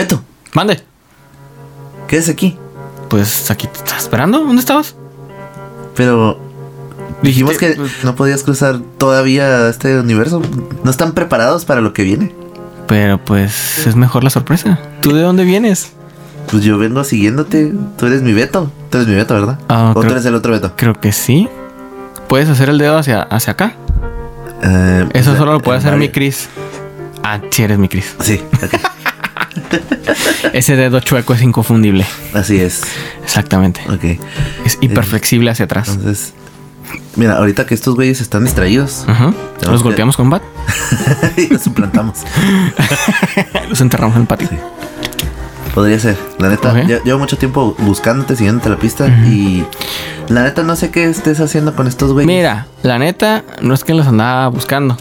Beto, Mande. ¿qué es aquí? Pues aquí te estás esperando. ¿Dónde estabas? Pero dijimos que pues- no podías cruzar todavía este universo. ¿No están preparados para lo que viene? Pero pues es mejor la sorpresa. ¿Tú de dónde vienes? Pues yo vengo siguiéndote. Tú eres mi Beto. Tú eres mi Beto, ¿verdad? Ah, o tú creo- eres el otro Beto. Creo que sí. Puedes hacer el dedo hacia, hacia acá. Eh, Eso solo lo puede hacer Mario. mi Chris. Ah, sí eres mi Chris. Sí. Ese dedo chueco es inconfundible. así es. Exactamente. Ok. Es hiperflexible hacia atrás. Entonces, mira, ahorita que estos güeyes están distraídos, Ujú. que- Los golpeamos con bat. y los suplantamos. Los enterramos en el patio. Podría ser. La neta, llevo mucho tiempo buscándote, siguiéndote la pista y la neta no sé qué estés haciendo con estos güeyes. Mira, la neta, no es que los andaba buscando,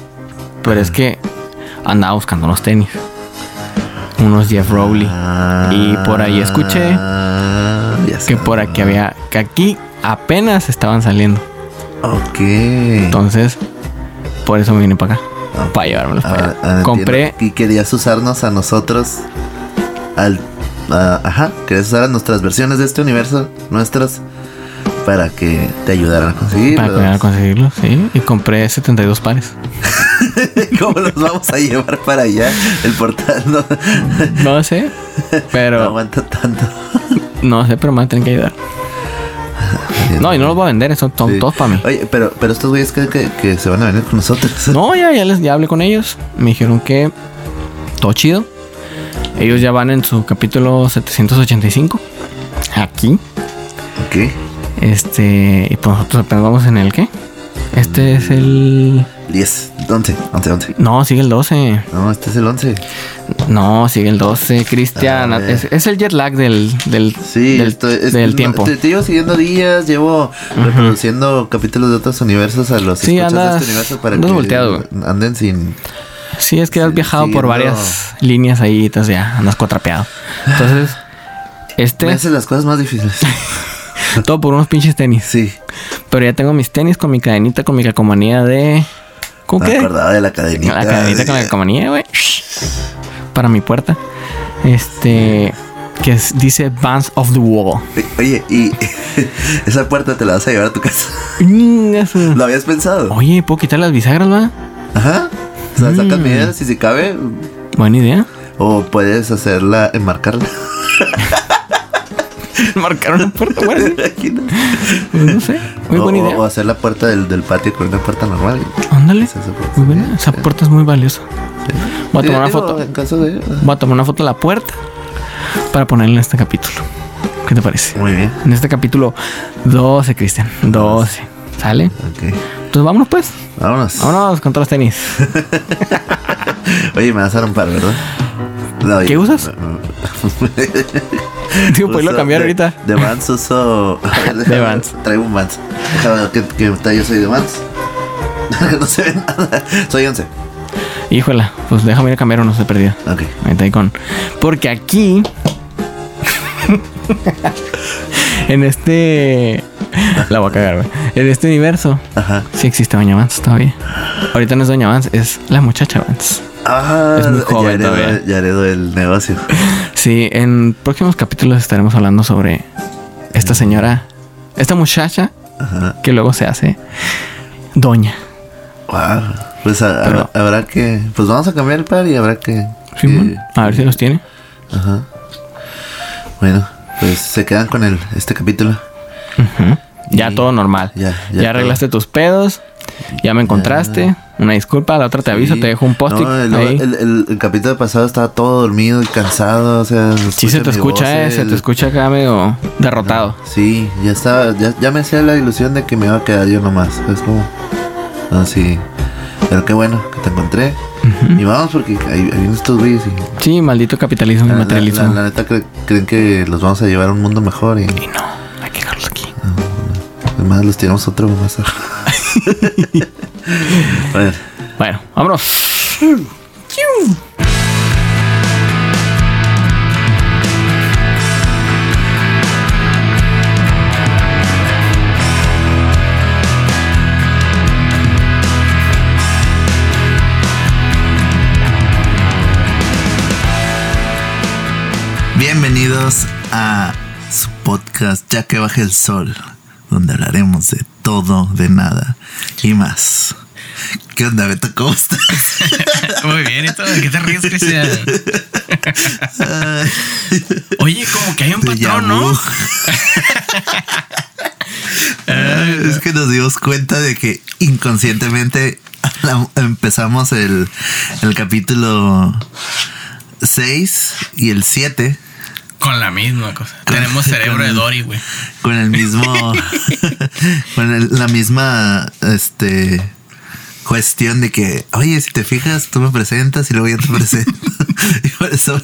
pero es que andaba buscando unos tenis. Unos Jeff Rowley. Ah, Y por ahí escuché Que por aquí había, que aquí apenas estaban saliendo. Ok. Entonces, por eso me vine para acá. Para llevármelos para Ah, allá. ah, entiendo. Compré, Y querías usarnos a nosotros. Al. ajá. Querías usar a nuestras versiones de este universo, nuestras, para que te ayudaran a conseguirlos. para poder conseguirlos, sí. Y compré 72 pares. ¿Cómo los vamos a llevar para allá? El portal no, No sé, no pero aguanta tanto. no sé, pero me van a tener que ayudar. No, y no los voy a vender, son, son Sí. todos para mí. Oye, pero, pero estos güeyes creen que, que se van a venir con nosotros. No, ya, ya les ya hablé con ellos. Me dijeron que todo chido. Ellos ya van en su capítulo 785. Aquí. Ok. Este, y pues nosotros apenas vamos en el qué? Este es el 10, 11, 11, 11. No, sigue el 12. No, este es el 11. No, sigue el 12, Cristian. Es, es el jet lag del, del, Sí, del, estoy, es- del tiempo. Te, te llevo siguiendo días, llevo reproduciendo capítulos de otros universos a los Sí, escuchas andas- de este universo para que volteado, anden sin. Sí, es que has viajado por siguiendo- varias líneas ahí, entonces ya andas cuatrapeado. Entonces, Me este, hace las cosas más difíciles. todo por unos pinches tenis. Sí, Pero ya tengo mis tenis con mi cadenita, con mi calcomanía de. ¿Con qué? acordaba de la cadenita. La cadenita con la calcomanía, güey. Para mi puerta. Este. Que es- dice Vans of the Wall. Oye, y esa puerta te la vas a llevar a tu casa. ¿Lo habías pensado? Oye, ¿puedo quitar las bisagras, va? Ajá. O sea, sacas Mm. medidas si se cabe. Buena idea. O puedes hacerla, enmarcarla. Marcar una puerta, güey. Aquí, ¿no? Pues no sé. Muy o, buena o idea. hacer la puerta del, del patio con una puerta normal. Ándale. Muy buena. Esa puerta es muy valiosa. Voy a tomar una foto. En caso de. Voy a tomar una foto de la puerta para ponerla en este capítulo. ¿Qué te parece? Muy bien. En este capítulo 12, Cristian. 12. ¿Sale? Ok. Entonces vámonos pues. Vámonos. Vámonos con todos los tenis. Oye, me vas a dar un par, ¿verdad? No, ¿Qué oye, usas? Digo, puedes uso cambiar de- ahorita. De Vans uso. De Vans. Traigo un Vans. Qué, qué talla soy de Vans. no se ve nada. Soy 11. Híjola, pues déjame ir a cambiar uno, se perdió. Ok. Ahorita ahí con. Porque aquí. En este. La voy a cagar, güey. En este universo. Ajá. Sí existe Doña Vance todavía. Ahorita no es Doña Vance, es la muchacha Vance. Ah, Es muy joven ya heredó, todavía. ya heredó el negocio. Sí, en próximos capítulos estaremos hablando sobre esta señora, esta muchacha Ajá. que luego se hace Doña. Wow. Pues a- Pero- habrá, habrá que. Pues vamos a cambiar el par y habrá que. Simón, que- a ver si los tiene. Ajá. Bueno, pues se quedan con el este capítulo. Ya Y- todo normal. ya, Ya, ya arreglaste tus pedos. Ya me encontraste. Una disculpa, la otra te aviso, Sí. te dejo un post-it No, el, el- el- el capítulo pasado estaba todo dormido y cansado. O sea, sí se te escucha, voz, eh, se te escucha acá medio derrotado. Sí, ya estaba, ya, ya me hacía la ilusión de que me iba a quedar yo nomás. Es como. No, sí. Pero qué bueno que te encontré. Y vamos porque ahí vienen estos güeyes y. Sí, maldito capitalismo y La, la- materialismo. la- la neta cre- creen que los vamos a llevar a un mundo mejor y Y no, hay que dejarlos aquí. además los tiramos otro más. bueno, Bueno, vámonos. Podcast Ya que baje el sol, donde hablaremos de todo, de nada y más. ¿Qué onda, Beto? ¿Cómo estás? Muy bien, ¿y todo? ¿De qué te ríes, Cristian? Oye, como que hay un patrón, ¿no? es que nos dimos cuenta de que inconscientemente empezamos el, el capítulo 6 y el 7 Con la misma cosa. Con- Tenemos cerebro de Dory, güey. con el mismo con el- la misma este cuestión de que oye si te fijas tú me presentas y luego yo te presento y por eso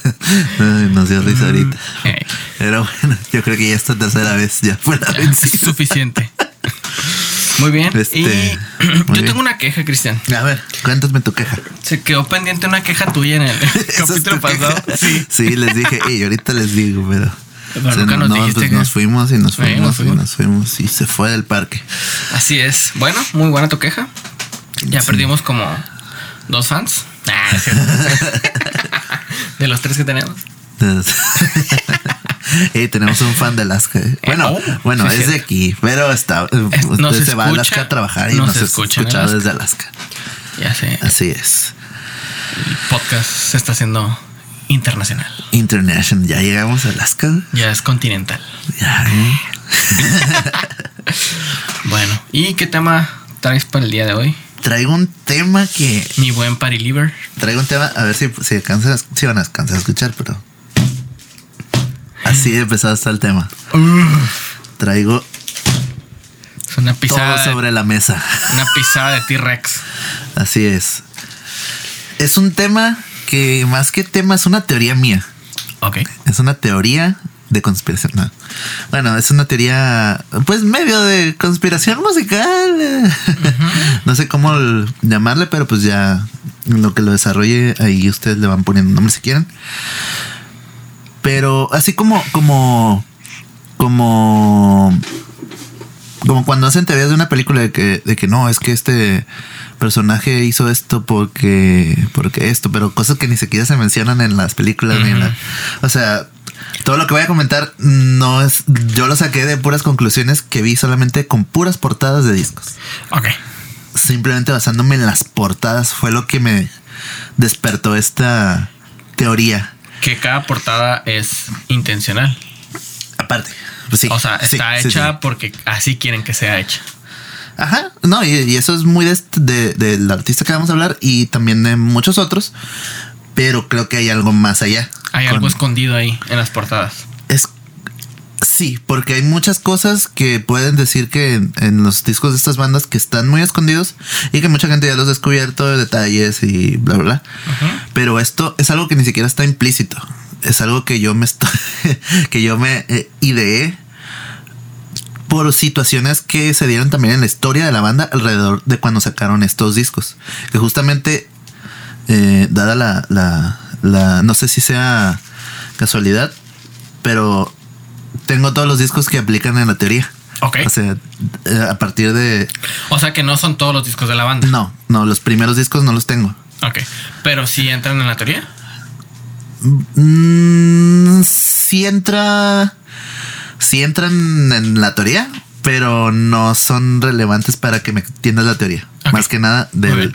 ay, nos dio risa ahorita Ey, pero bueno yo creo que ya esta tercera vez ya fue la es vencida suficiente. Muy bien. Este, y muy yo bien. tengo una queja, Cristian. a ver cuéntame tu queja Se quedó pendiente una queja tuya en el capítulo tu pasado. queja. Sí. sí les dije y ahorita les digo pero Pero o sea, nunca no, nos no, dijiste pues que- nos fuimos y nos Sí, fuimos y nos fuimos y se fue del parque Así es. Bueno, muy buena tu queja. Ya Sí. perdimos como dos fans. Ah, de los tres que tenemos. Eh, tenemos un fan de Alaska. eh. Bueno, oh, bueno, sí, es de aquí, pero está. Usted nos se va a Alaska a trabajar y nos nos, escucha Alaska. desde Alaska. Ya sé. Así es. El podcast se está haciendo internacional. International, ya llegamos a Alaska. Ya es continental. Ya, eh. Bueno, ¿y qué tema traes para el día de hoy? Traigo un tema que. Mi buen party liver. Traigo un tema, a ver si, si, alcanzas- si van a alcanzar a escuchar, pero. Así de empezado está el tema. Traigo Es una todo pisada, de- sobre la mesa. una pisada de T-Rex. Así es. Es un tema que más que tema es una teoría mía. Ok. Es una teoría de conspiración. No. Bueno, es una teoría, pues medio de conspiración musical. No sé cómo llamarle, pero pues ya lo que lo desarrolle ahí ustedes le van poniendo nombre si quieren. Pero así como, como, como, como cuando hacen teorías de una película de que, de que no, es que este personaje hizo esto porque, porque esto, pero cosas que ni siquiera se mencionan en las películas ni en la- o sea, todo lo que voy a comentar no es, yo lo saqué de puras conclusiones que vi solamente con puras portadas de discos. Ok. Simplemente basándome en las portadas fue lo que me despertó esta teoría. Que cada portada es intencional. Aparte, pues sí. o sea, está sí, hecha sí. porque así quieren que sea hecha. Ajá, no, y, y eso es muy de de- del artista que vamos a hablar y también de muchos otros, pero creo que hay algo más allá. Hay Con- algo escondido ahí en las portadas. Sí, porque hay muchas cosas que pueden decir que en, en los discos de estas bandas que están muy escondidos y que mucha gente ya los ha descubierto de detalles y bla bla bla. Pero esto es algo que ni siquiera está implícito. Es algo que yo me estoy que yo me eh, ideé por situaciones que se dieron también en la historia de la banda alrededor de cuando sacaron estos discos. Que justamente, eh, dada la, la, la- no sé si sea casualidad, pero tengo todos los discos que aplican en la teoría. Ok. O sea, eh, a partir de... O sea que no son todos los discos de la banda. No, no, los primeros discos no los tengo. Ok. Pero sí entran en la teoría. Mm, sí entra. Sí entran en la teoría, pero no son relevantes para que me entiendas la teoría. Más que nada, bien.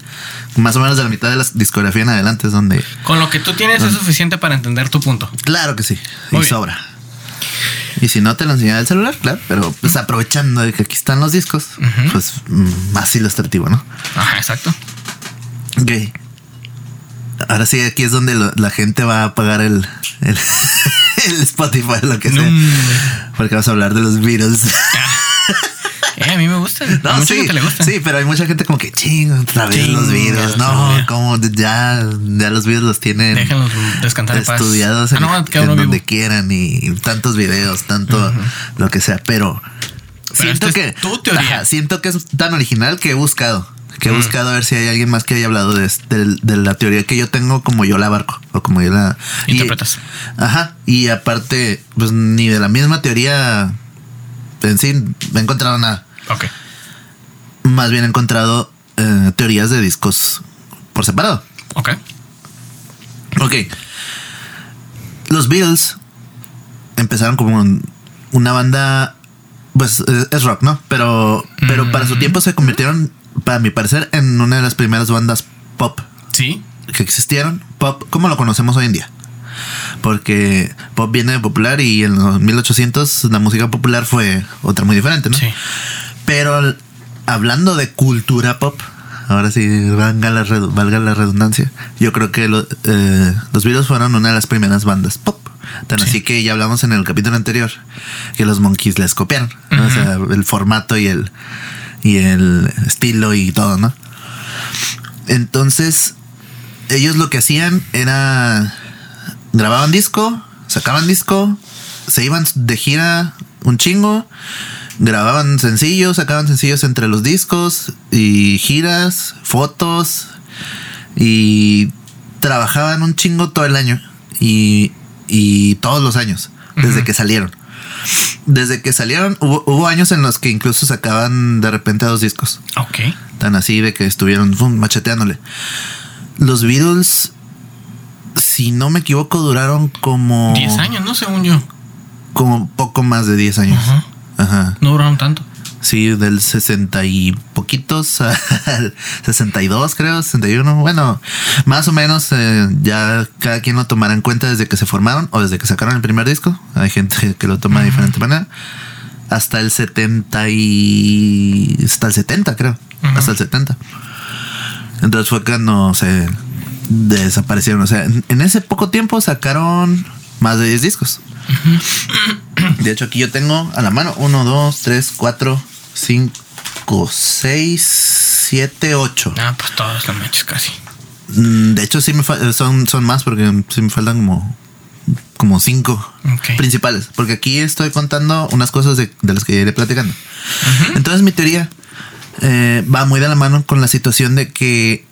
más o menos de la mitad de la discografía en adelante es donde. Con lo que tú tienes es suficiente para entender tu punto. Claro que sí, Muy y bien. sobra. Y si no te lo enseñaba el celular, claro, pero pues aprovechando de que aquí están los discos, pues mm, más ilustrativo, ¿no? Ajá, exacto. Ok. Ahora sí, aquí es donde lo- la gente va a pagar el, el, el Spotify, lo que sea. No, Porque vamos a hablar de los Beatles. Eh, a mí me gusta. a mucha sí, gente le gusta. sí, pero hay mucha gente como que ching, otra vez Ching, los. Beatles, No, como ya, ya los Beatles los tienen Déjenlos descansar en paz. estudiados Ah, en, no, donde vivo. quieran y tantos videos, tanto lo que sea. Pero, siento que tu teoría. ajá, siento que es tan original que he buscado. Que he Mm. buscado a ver si hay alguien más que haya hablado de, de- de la teoría que yo tengo, como yo la abarco, o como yo la y- Interpretas. ajá. Y aparte, pues ni de la misma teoría en sí he encontrado nada. Ok. Más bien he encontrado eh, teorías de discos por separado. Ok. Ok. Los Beatles empezaron como un- una banda, pues eh, es rock, ¿no? Pero, pero para su tiempo se convirtieron, para mi parecer, en una de las primeras bandas pop Sí. que existieron, pop como lo conocemos hoy en día. Porque pop viene de popular y en los 1800 la música popular fue otra muy diferente, ¿no? Sí. Pero hablando de cultura pop, ahora sí valga la, valga la redundancia, yo creo que lo- eh, los Beatles fueron una de las primeras bandas pop. Tan Sí. así que ya hablamos en el capítulo anterior que los Monkeys les copiaron, ¿no? o sea, el formato y el, y el estilo y todo, ¿no? Entonces, ellos lo que hacían era grababan disco, sacaban disco, se iban de gira un chingo, grababan sencillos, sacaban sencillos entre los discos y giras, fotos y trabajaban un chingo todo el año y, y todos los años, desde que salieron. Desde que salieron, hubo, hubo años en los que incluso sacaban de repente dos discos Ok. tan así de que estuvieron macheteándole. Los Beatles, si no me equivoco, duraron como 10 años, ¿no? Según yo. como poco más de 10 años. Ajá. No duraron tanto. Sí, del 60 y poquitos al 62, creo, 61. Bueno, más o menos eh, ya cada quien lo tomará en cuenta desde que se formaron o desde que sacaron el primer disco. Hay gente que lo toma de diferente manera. Hasta el 70 y... Hasta el 70, creo. Hasta el 70. Entonces fue cuando se desaparecieron. O sea, en, en ese poco tiempo sacaron más de 10 discos. De hecho, aquí yo tengo a la mano 1, 2, 3, 4, 5, 6, 7, 8. Ah, pues todos los manches casi. Mm, De hecho, sí me fa- son, son más porque sí me faltan como, como 5 Ok. principales. Porque aquí estoy contando unas cosas de, de las que iré platicando. Entonces, mi teoría eh, va muy de la mano con la situación de que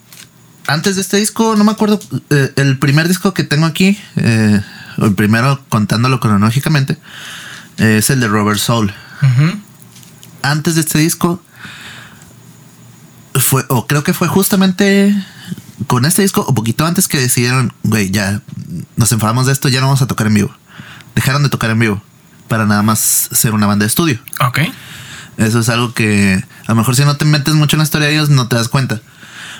antes de este disco, no me acuerdo, eh, el primer disco que tengo aquí, eh, el primero contándolo cronológicamente, eh, es el de Robert Soul. Antes de este disco, fue, o creo que fue justamente con este disco, o poquito antes que decidieron, güey, ya nos enfadamos de esto, ya no vamos a tocar en vivo. Dejaron de tocar en vivo para nada más ser una banda de estudio. Ok. Eso es algo que a lo mejor si no te metes mucho en la historia de ellos no te das cuenta.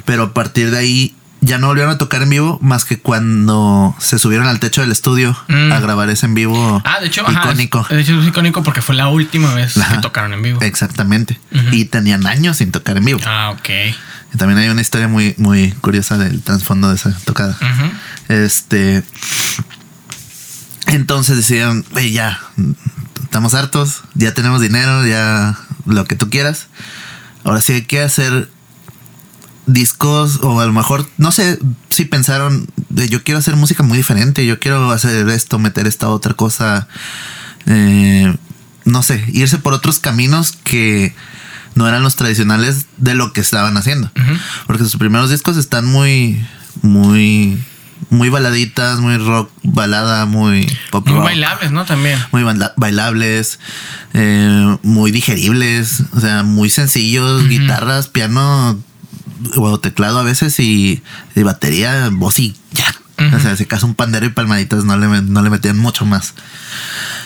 Pero a partir de ahí ya no volvieron a tocar en vivo más que cuando se subieron al techo del estudio Mm. a grabar ese en vivo Ah, de hecho, ajá, icónico. es- de hecho es icónico porque fue la última vez Ajá. que tocaron en vivo. Exactamente. Y tenían años sin tocar en vivo. Ah, ok. Y También hay una historia muy, muy curiosa del trasfondo de esa tocada. Este. Entonces decidieron, "Güey, ya, estamos hartos, ya tenemos dinero, ya lo que tú quieras. Ahora sí hay que hacer discos, o a lo mejor, no sé si pensaron, de, yo quiero hacer música muy diferente, yo quiero hacer esto, meter esta otra cosa. eh, no sé, irse por otros caminos que no eran los tradicionales de lo que estaban haciendo. Porque sus primeros discos están muy, muy, muy baladitas, muy rock, balada, muy pop Muy rock, bailables, ¿no? También. muy baila- bailables, eh, muy digeribles, o sea, muy sencillos, guitarras, piano teclado a veces y, y batería, voz y ya. O sea, si acaso un pandero y palmaditas no le, no le metían mucho más.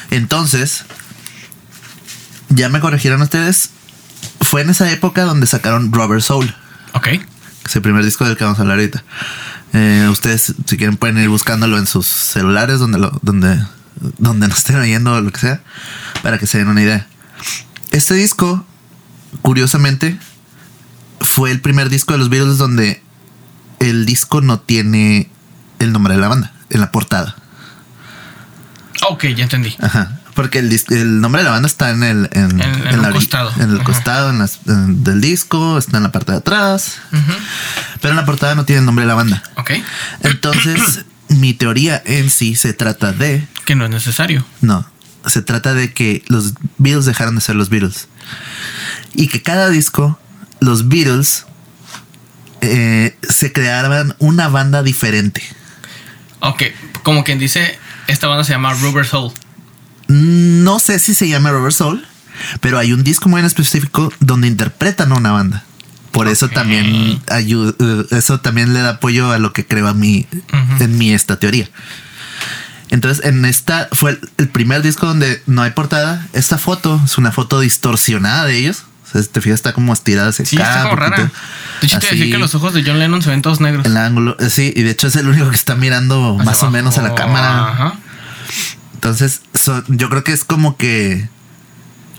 Entonces, ya me corrigieron ustedes. Fue en esa época donde sacaron Rubber Soul Ok. es el primer disco del que vamos a hablar ahorita. Eh, ustedes, si quieren, pueden ir buscándolo en sus celulares, donde lo, donde, donde nos estén oyendo o lo que sea, para que se den una idea. Este disco, curiosamente, fue el primer disco de los Beatles donde el disco no tiene el nombre de la banda en la portada. Ok, ya entendí. Ajá. Porque el, nombre de la banda está en el en, En- la costado. en el Ajá. costado en las- del disco, está en la parte de atrás, Ujú. pero en la portada no tiene el nombre de la banda. Ok. Entonces, mi teoría en sí se trata de. Que no es necesario. No. Se trata de que los Beatles dejaron de ser los Beatles. Y que cada disco, los Beatles eh, se creaban una banda diferente. Ok. Como quien dice, esta banda se llama Rubber Soul. No sé si se llama Robert Soul, pero hay un disco muy en específico donde interpretan a una banda. Por eso también ayu- eh, eso también le da apoyo a lo que creo a mí en mi esta teoría. Entonces, en esta fue el primer disco donde no hay portada. Esta foto es una foto distorsionada de ellos. Te fijas, está como estirada hacia Sí, está acá, como rara. De hecho, te decir que los ojos de John Lennon se ven todos negros. El ángulo, eh, sí, y de hecho es el único que está mirando Hacia más o menos a la cámara. Ajá. Entonces, so- yo creo que es como que.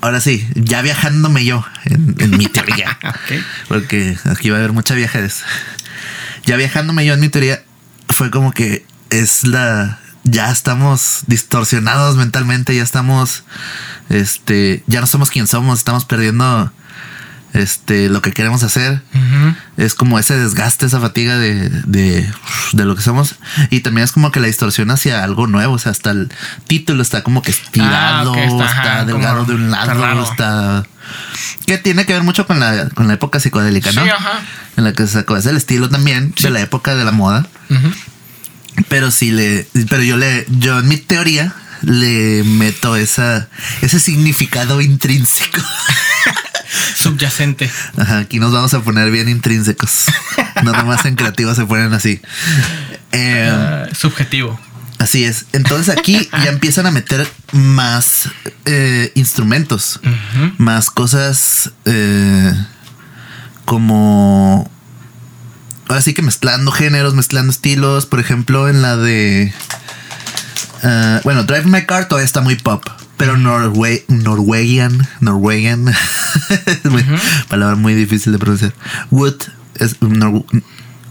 Ahora sí, ya viajándome yo en, en mi teoría. Porque aquí va a haber mucha viajes. Ya viajándome yo en mi teoría, fue como que es la. Ya estamos distorsionados mentalmente, ya estamos. Este. Ya no somos quien somos, estamos perdiendo. Este. Lo que queremos hacer. Es como ese desgaste, esa fatiga de, de, de lo que somos. Y también es como que la distorsión hacia algo nuevo. O sea, hasta el título está como que estirado, Ah, está, está, ajá, delgado de un está lado, raro. está. Que tiene que ver mucho con la, con la época psicodélica, ¿no? Sí, ajá. En la que se sacó. Es el estilo también de la época de la moda. Pero sí le. Pero yo le. Yo en mi teoría le meto esa, ese significado intrínseco. Subyacente. Ajá, aquí nos vamos a poner bien intrínsecos. No nomás en creativos se ponen así. Eh, Ah, subjetivo. así es. Entonces aquí ya empiezan a meter más eh, instrumentos, más cosas eh, como... Ahora sí que mezclando géneros, mezclando estilos. Por ejemplo, en la de... bueno, Drive My Car todavía está muy pop. Pero Norwe Norwegian, Norwegian, es muy- palabra muy difícil de pronunciar. Wood es nor-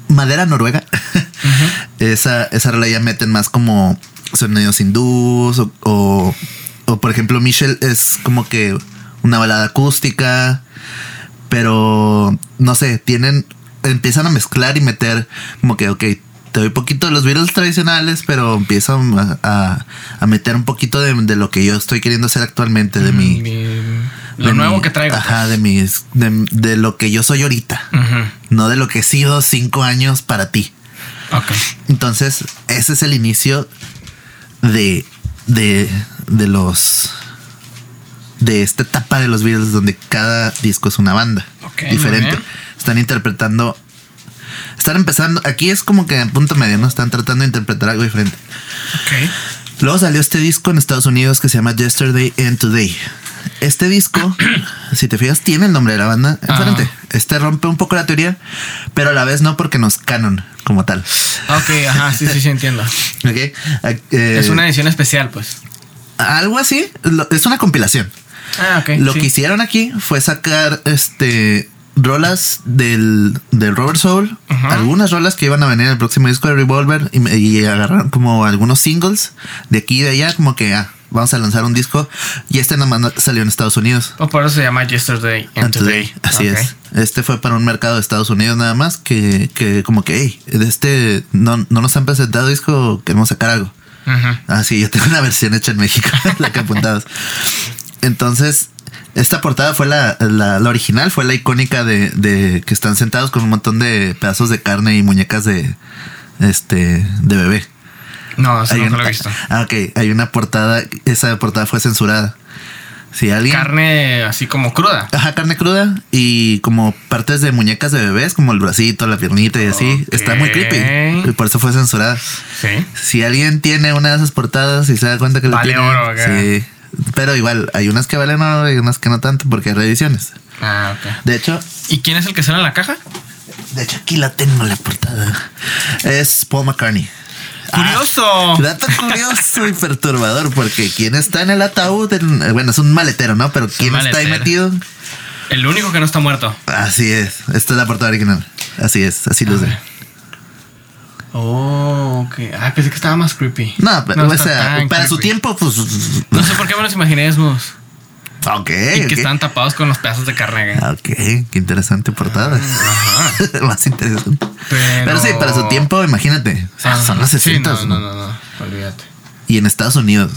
madera noruega. Esa, esa rola ya meten más como sonidos hindús o, o, o, por ejemplo Michelle es como que una balada acústica, pero no sé, tienen, empiezan a mezclar y meter como que, ok, te doy poquito de los Beatles tradicionales, pero empiezo a, a- a meter un poquito de, de lo que yo estoy queriendo hacer actualmente, de mi... Lo de nuevo mi- que traigo. pues. Ajá, de mis, de, de lo que yo soy ahorita, Ujú. no de lo que he sido cinco años para ti. Ok. Entonces, ese es el inicio de, de, de los de esta etapa de los Beatles donde cada disco es una banda Ok, muy diferente. Están interpretando, están empezando, aquí es como que en punto medio, ¿no? Están tratando de interpretar algo diferente. Ok. Luego salió este disco en Estados Unidos que se llama Yesterday and Today. Este disco, si te fijas, tiene el nombre de la banda enfrente. Ah. Este rompe un poco la teoría, pero a la vez no porque no es canon como tal. Ok, ajá, sí, sí, sí, entiendo. Ok, eh, Es una edición especial, pues. algo así. es una compilación. Ah, ok. Lo sí. que hicieron aquí fue sacar este rolas del, del Robert Soul, algunas rolas que iban a venir en el próximo disco de Revolver y, y agarraron como algunos singles de aquí y de allá, como que ah, vamos a lanzar un disco y este nomás no- salió en Estados Unidos. O por eso se llama Yesterday and, And Today. Today, Así Ok. es. Este fue para un mercado de Estados Unidos nada más que, que como que, hey, de este no, no nos han presentado disco, queremos sacar algo. Ujú. Ah, yo tengo una versión hecha en México, la que apuntados. Entonces, esta portada fue la, la, la original, fue la icónica de, de que están sentados con un montón de pedazos de carne y muñecas de este de bebé. No, eso nunca una- lo he visto. Ah, ok. Hay una portada, esa portada fue censurada. Si alguien. Carne así como cruda. Ajá, carne cruda y como partes de muñecas de bebés, como el bracito, la piernita y así. Está muy creepy. Y por eso fue censurada. Sí. Si alguien tiene una de esas portadas y se da cuenta que la Vale tiene, oro, acá. sí. Pero igual, hay unas que valen oro y unas que no tanto porque hay reediciones. Ah, ok. De hecho, ¿Y quién es el que sale en la caja? de hecho aquí la tengo la portada. Es Paul McCartney. ¡Curioso! Ah, dato curioso y perturbador porque quién está en el ataúd, En- bueno, es un maletero, ¿no? Pero quién está ahí metido. El único que no está muerto. Así es. Esta es la portada original. Así es, así luce. Oh, ok. Ah, pensé que estaba más creepy. No, pero No o sea, para su tiempo, pues. No sé por qué me los imaginé desnudos. Ok. Y que ok. están tapados con los pedazos de carne. Ok, qué interesante portada. Ajá. Más interesante. Pero... Pero sí, para su tiempo, imagínate. O sea, Ajá. son los Sí, 60 no, no, no, no. Olvídate. Y en Estados Unidos.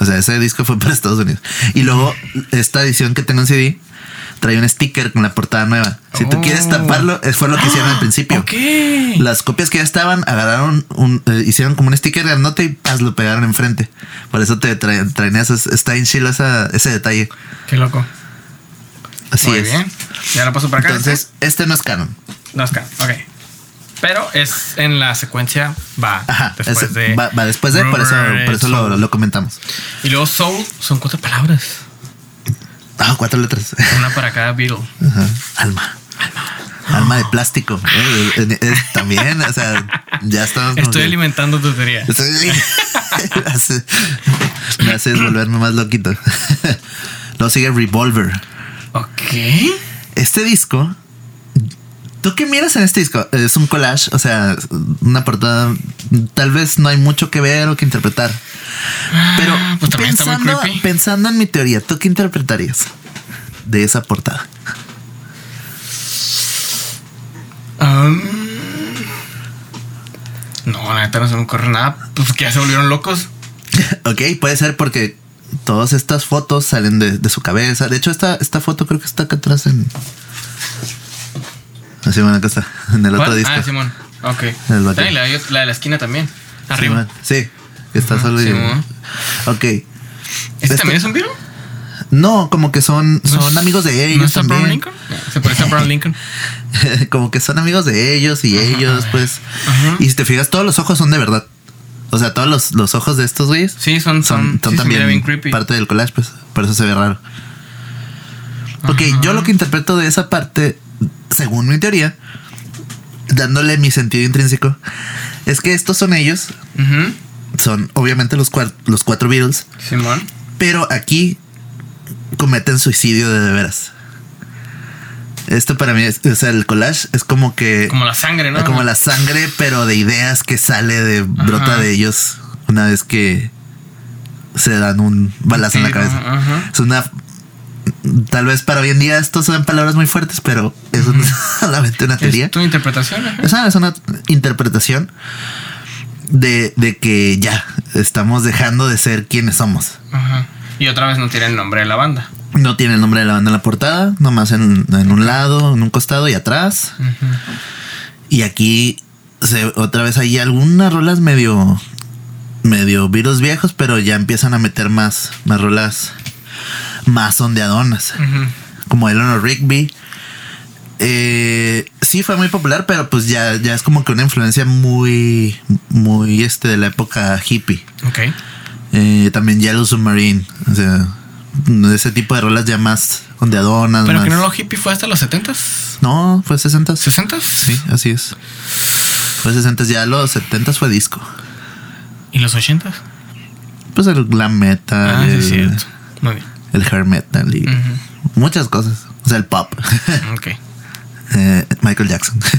O sea, ese disco fue para Estados Unidos. Y luego, esta edición que tengo en CD trae un sticker con la portada nueva. Si tú Oh. quieres taparlo, es- fue lo que hicieron al principio. Ok. Las copias que ya estaban, agarraron un, eh, hicieron como un sticker grandote y paz, lo pegaron enfrente. Por eso te traen, traen esos, está en chilo esa- ese detalle. Qué loco. Así Muy es. bien. Ya lo paso para acá. Entonces, este no es canon. No, es acá. Ok. Pero es en la secuencia va Ajá, después es- de. va, va después de, por eso, por eso lo, lo comentamos. Y luego Soul son cuatro palabras. Ah, cuatro letras. Una para cada Beatle. Ajá. Alma. Alma de plástico. Eh, eh, eh, también, o sea, ya estamos. Estoy alimentando tu teoría. Me haces volverme más loquito. Luego sigue Revolver. Ok. Este disco. ¿Tú qué miras en este disco? Es un collage, o sea, una portada. Tal vez no hay mucho que ver o que interpretar. Pero Ah, pues pensando, en mi teoría, ¿tú qué interpretarías de esa portada? Um, no, la neta no se me ocurre nada. Pues que ya se volvieron locos. ok, puede ser porque todas estas fotos salen de, de su cabeza. De hecho, esta, esta foto creo que está acá atrás en. Así, bueno, acá está, en el otro disco. Ah, Simón. Ok. Ah, la, la de la esquina también. Arriba. Simón. Sí, que está Ajá, solo. y- Simón. ok. ¿Este Este- también es un Beatle? No, como que son, ¿No son amigos de ¿No ellos está Abraham también. Lincoln? Se parece a Abraham Lincoln. como que son amigos de ellos y ellos, pues. Ajá. Y si te fijas, todos los ojos son de verdad. O sea, todos los, los ojos de estos güeyes Sí, son, son, son, sí, también parte del collage, pues. Por eso se ve raro. Ok, Ajá. yo lo que interpreto de esa parte, según mi teoría, dándole mi sentido intrínseco, es que estos son ellos. Ujú. Son obviamente los, cuar- los cuatro Beatles. Simón. Pero aquí cometen suicidio de, de veras. Esto para mí es, o sea, el collage es como que Como la sangre, ¿no? como la sangre, pero de ideas que sale de brota Ajá. de ellos una vez que se dan un balazo en la cabeza. ajá. Es una tal vez para hoy en día estos son palabras muy fuertes, pero es solamente una teoría. Es tu interpretación. ajá. Esa es una interpretación de, de que ya estamos dejando de ser quienes somos. Ajá. Y otra vez no tiene el nombre de la banda. No tiene el nombre de la banda en la portada, nomás en, en un lado, en un costado y atrás. Y aquí se, otra vez hay algunas rolas medio medio virus viejos, pero ya empiezan a meter más, más rolas más ondeadonas, Ujú. como Eleanor Rigby. Eh, sí fue muy popular, pero pues ya, ya es como que una influencia muy, muy este de la época hippie. Ok. Eh, también Yellow Submarine, o sea, ese tipo de rolas ya más ondeadonas. Pero más- que no lo hippie fue hasta los 70s. No, fue 60 ¿60s? Sí, así es. Fue 60 ya los 70 fue disco. ¿Y los 80s? Pues el glam metal, Ah, sí, el, cierto. Muy bien. el hair metal y muchas cosas. O sea, el pop. Ok. Eh, Michael Jackson.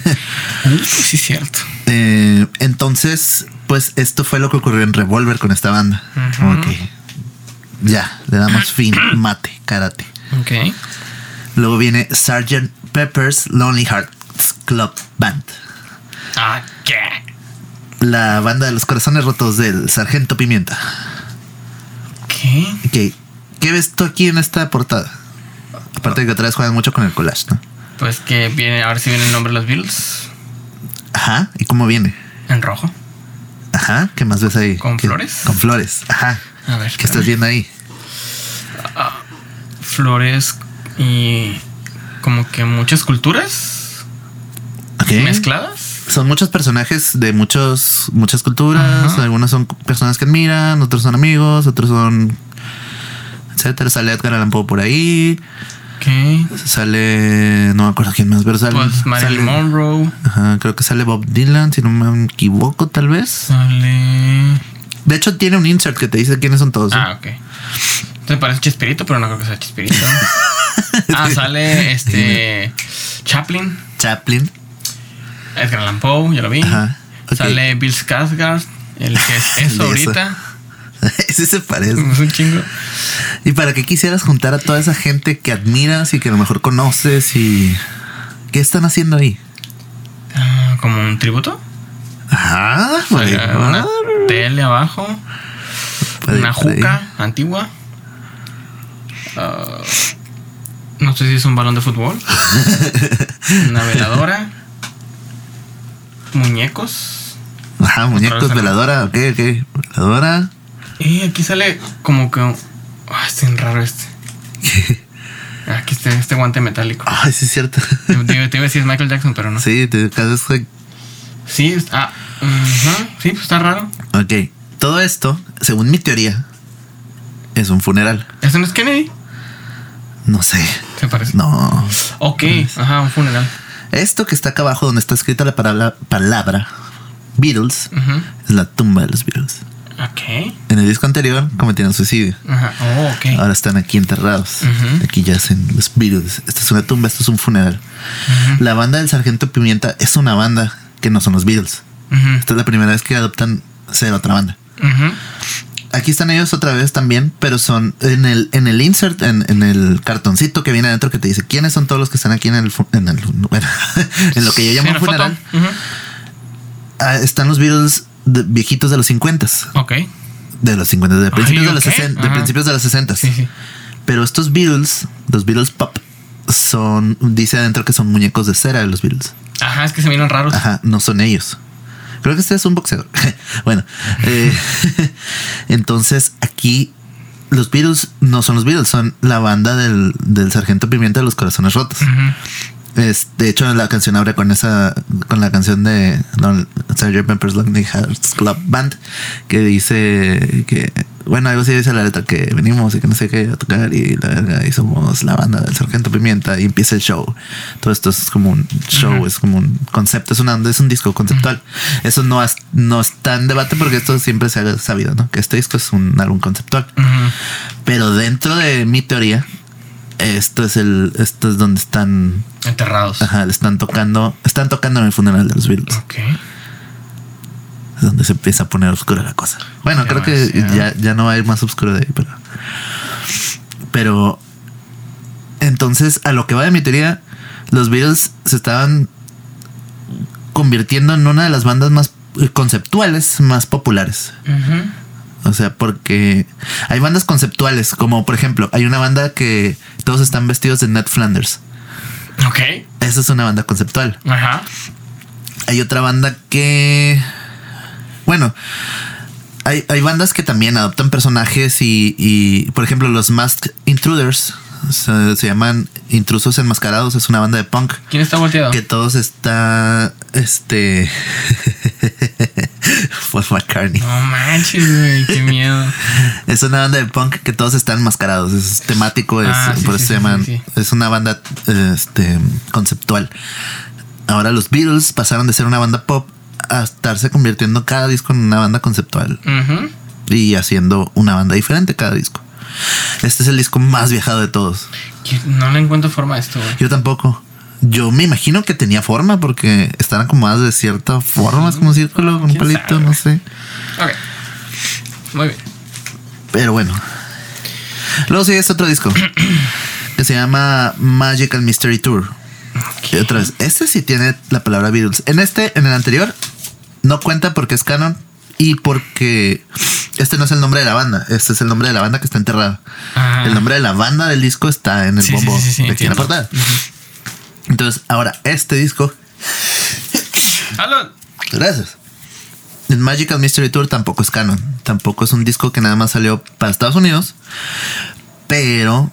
Sí, es cierto. Eh, entonces, pues esto fue lo que ocurrió en Revolver con esta banda. Como que ya, le damos fin, mate, karate. Ok. Luego viene Sgt. Pepper's Lonely Hearts Club Band. Ah, ¿qué? La banda de los corazones rotos del Sargento Pimienta. ¿Qué? Ok, ¿Qué ves tú aquí en esta portada? Aparte de que otra vez juegan mucho con el collage, ¿no? Pues que viene, ahora sí viene el nombre de los Beatles. Ajá, ¿y cómo viene? En rojo. Ajá, ¿qué más ves ahí? ¿Con ¿Qué- flores? Con flores, ajá. A ver. ¿Qué estás viendo ahí? Flores y como que muchas culturas Ok. mezcladas. Son muchos personajes de muchos, muchas culturas. Ajá. Algunos son personas que admiran, otros son amigos, otros son. etcétera. Sale Edgar Allan Poe por ahí. Ok. Sale. No me acuerdo quién más, pero sale. Pues Marilyn Monroe. Ajá, creo que sale Bob Dylan, si no me equivoco, tal vez. Sale. De hecho, tiene un insert que te dice quiénes son todos. ¿eh? Ah, ok. Entonces parece Chespirito, pero no creo que sea Chespirito. ah, sale este. Chaplin. Chaplin. Edgar Allan Poe, ya lo vi. Ajá. Sale Bill Skarsgård, el que es eso. ahorita. Ese se parece. Es un chingo. ¿Y para qué quisieras juntar a toda esa gente que admiras y que a lo mejor conoces y. ¿Qué están haciendo ahí? Ah, como un tributo. Ajá, una tele abajo. Una ahí. juca antigua. Ah, no sé si es un balón de fútbol. una veladora. Muñecos. Ajá, muñecos, veladora, ok, ok. Veladora. Y aquí sale como que. Ah, está bien raro este. Aquí está este guante metálico. Ay, sí, es cierto. Te, te- te iba a decir es Michael Jackson, pero no. Sí, te casas Sí, está. ujú, sí, pues está raro. Ok. Todo esto, según mi teoría, es un funeral. ¿Eso no es Kennedy? No sé. Se parece. No. Ok, ajá, un funeral. Esto que está acá abajo donde está escrita la palabra, palabra Beatles es la tumba de los Beatles. Ok. En el disco anterior cometieron suicidio. Ajá. Oh, ok. Ahora están aquí enterrados. Ujú. Aquí yacen los Beatles. Esta es una tumba, esto es un funeral. La banda del Sargento Pimienta es una banda que no son los Beatles. Esta es la primera vez que adoptan ser otra banda. Aquí están ellos otra vez también, pero son en el, en el insert, en, en el cartoncito que viene adentro que te dice quiénes son todos los que están aquí en el, en, el- bueno, en lo que yo llamo funeral. Ah, están los Beatles de- viejitos de los 50 Ok. de los 50 de principios de los ok. 60 de principios de los 60 Sí, sí. Pero estos Beatles, los Beatles pop, son dice adentro que son muñecos de cera de los Beatles. Ajá, es que se miran raros. Ajá, no son ellos. Creo que este es un boxeador. bueno, eh, entonces aquí los Beatles no son los Beatles, son la banda del, del Sargento Pimienta de los Corazones Rotos. Ujú. Es, de hecho, la canción abre con esa, con la canción de Lon- Sgt. Pepper's Lonely Hearts Club Band, que dice que, bueno, algo así dice la letra, que venimos y que no sé qué a tocar y la verga, y somos la banda del Sargento Pimienta y empieza el show. Todo esto es como un show, es como un concepto, es, una, es un disco conceptual. Eso no, es- no está en debate porque esto siempre se ha sabido, ¿no? Que este disco es un álbum conceptual. Pero dentro de mi teoría, esto es el, esto es donde están Enterrados. Ajá, le están tocando, están tocando en el funeral de los Beatles. Ok. Es donde se empieza a poner oscura la cosa. Bueno, creo que ya, ya no va a ir más oscuro de ahí, pero. Pero. Entonces, a lo que va de mi teoría, los Beatles se estaban convirtiendo en una de las bandas más eh, conceptuales, más populares. Ujú. O sea, porque hay bandas conceptuales, como por ejemplo, hay una banda que todos están vestidos de Ned Flanders. Ok. Esa es una banda conceptual. Ajá. Hay otra banda que. Bueno. Hay, hay bandas que también adoptan personajes y, y, por ejemplo, los Masked Intruders se, se llaman Intrusos Enmascarados. Es una banda de punk ¿Quién está volteado? que todos está. Este. Paul McCartney. No manches, güey. Qué miedo. Es una banda de punk que todos están enmascarados. Es temático, es, Ah, sí, por sí, eso se llaman. Es una banda este, conceptual. Ahora los Beatles pasaron de ser una banda pop a estarse convirtiendo cada disco en una banda conceptual y haciendo una banda diferente cada disco. Este es el disco más viajado de todos. No le encuentro forma a esto, güey. Yo tampoco. Yo me imagino que tenía forma porque están acomodadas de cierta forma, es como un círculo con un ¿Quién palito, sabe? no sé. Ok. Muy bien. Pero bueno. Luego sigue este otro disco que se llama Magical Mystery Tour. Y otra vez, este sí tiene la palabra Beatles. En este, en el anterior, no cuenta porque es canon y porque este no es el nombre de la banda. Este es el nombre de la banda que está enterrada. Ah. El nombre de la banda del disco está en el Sí, bombo sí, sí, de aquí en la portada. Entonces, ahora este disco. Gracias. El Magical Mystery Tour tampoco es canon. Tampoco es un disco que nada más salió para Estados Unidos. Pero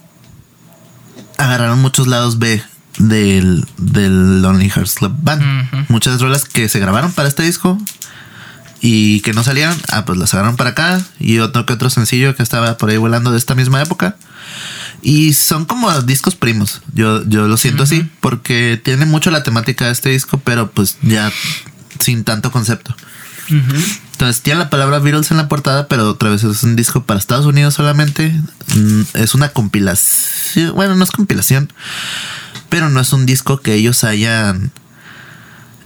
agarraron muchos lados B del, del Lonely Hearts Club Band. Muchas rolas que se grabaron para este disco y que no salieron. Ah, pues las agarraron para acá. Y otro que otro sencillo que estaba por ahí volando de esta misma época. Y son como discos primos. Yo, yo lo siento así porque tiene mucho la temática de este disco, pero pues ya sin tanto concepto. Entonces tiene la palabra Beatles en la portada, pero otra vez es un disco para Estados Unidos solamente. Mm, Es una compilación. Bueno, no es compilación, pero no es un disco que ellos hayan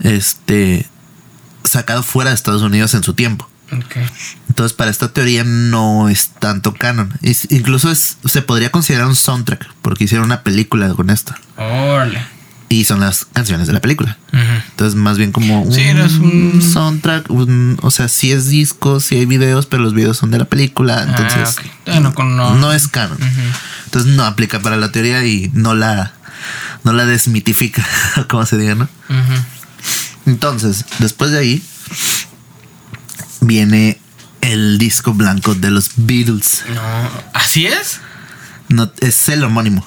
este sacado fuera de Estados Unidos en su tiempo. Entonces, para esta teoría no es tanto canon. Incluso es, se podría considerar un soundtrack, porque hicieron una película con esto. Órale. Y son las canciones de la película. Entonces, más bien como un, Sí, soundtrack. un- o sea, sí es disco, sí hay videos, pero los videos son de la película. Entonces, Ah, ok. Bueno, con no. no es canon. Entonces, no aplica para la teoría y no la, no la desmitifica, como se diga, ¿no? Ujú. Entonces, después de ahí, viene el disco blanco de los Beatles. No. ¿Así es? No, es el homónimo.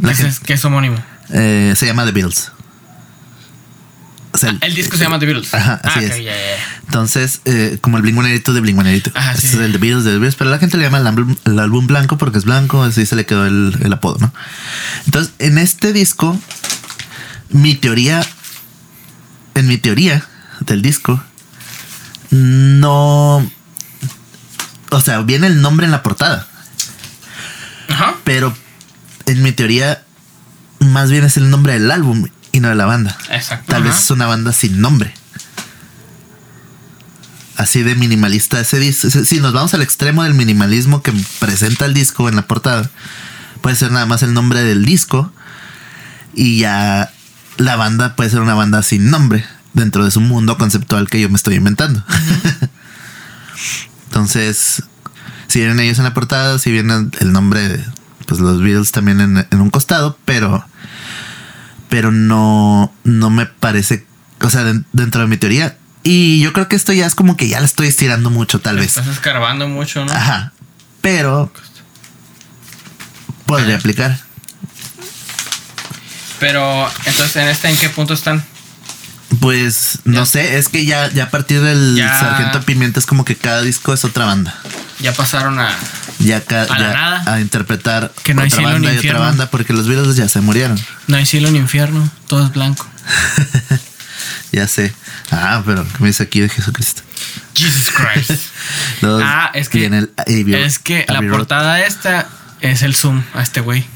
La ¿Qué es, qué es homónimo? eh, se llama The Beatles. O sea, Ah, el disco se llama The Beatles. Ajá, ah, así es. Entonces, eh, como el Blink 182 de Blink 182. Ajá, Este sí. es el de Beatles de The Beatles, pero la gente le llama el álbum, el álbum blanco porque es blanco, así se le quedó el, el apodo, ¿no? Entonces, en este disco, mi teoría, en mi teoría del disco, no. O sea, viene el nombre en la portada, Ajá. pero en mi teoría, más bien es el nombre del álbum y no de la banda. Exacto. Tal ajá. vez es una banda sin nombre. Así de minimalista ese disco. Si nos vamos al extremo del minimalismo que presenta el disco en la portada, puede ser nada más el nombre del disco y ya la banda puede ser una banda sin nombre dentro de su mundo conceptual que yo me estoy inventando. Entonces, si vienen ellos en la portada, si viene el nombre de pues, los Beatles también en, en un costado, pero pero no, no me parece, o sea, den- dentro de mi teoría. Y yo creo que esto ya es como que ya lo estoy estirando mucho, tal vez. Estás escarbando mucho, ¿no? Ajá. Pero podría aplicar. Pero, entonces, ¿en este en qué punto están? Pues no Ya. sé, es que ya, ya a partir del Ya. Sargento Pimienta es como que cada disco es otra banda. Ya pasaron a. Ya, ca- A la ya nada. a interpretar Que no hay otra cielo ni banda y otra infierno. banda porque los Beatles ya se murieron. No hay cielo ni infierno, todo es blanco. Ya sé. Ah, pero ¿qué me dice aquí de Jesucristo? Jesus Christ. Ah, es que. viene el es que la portada esta es el zoom a este güey.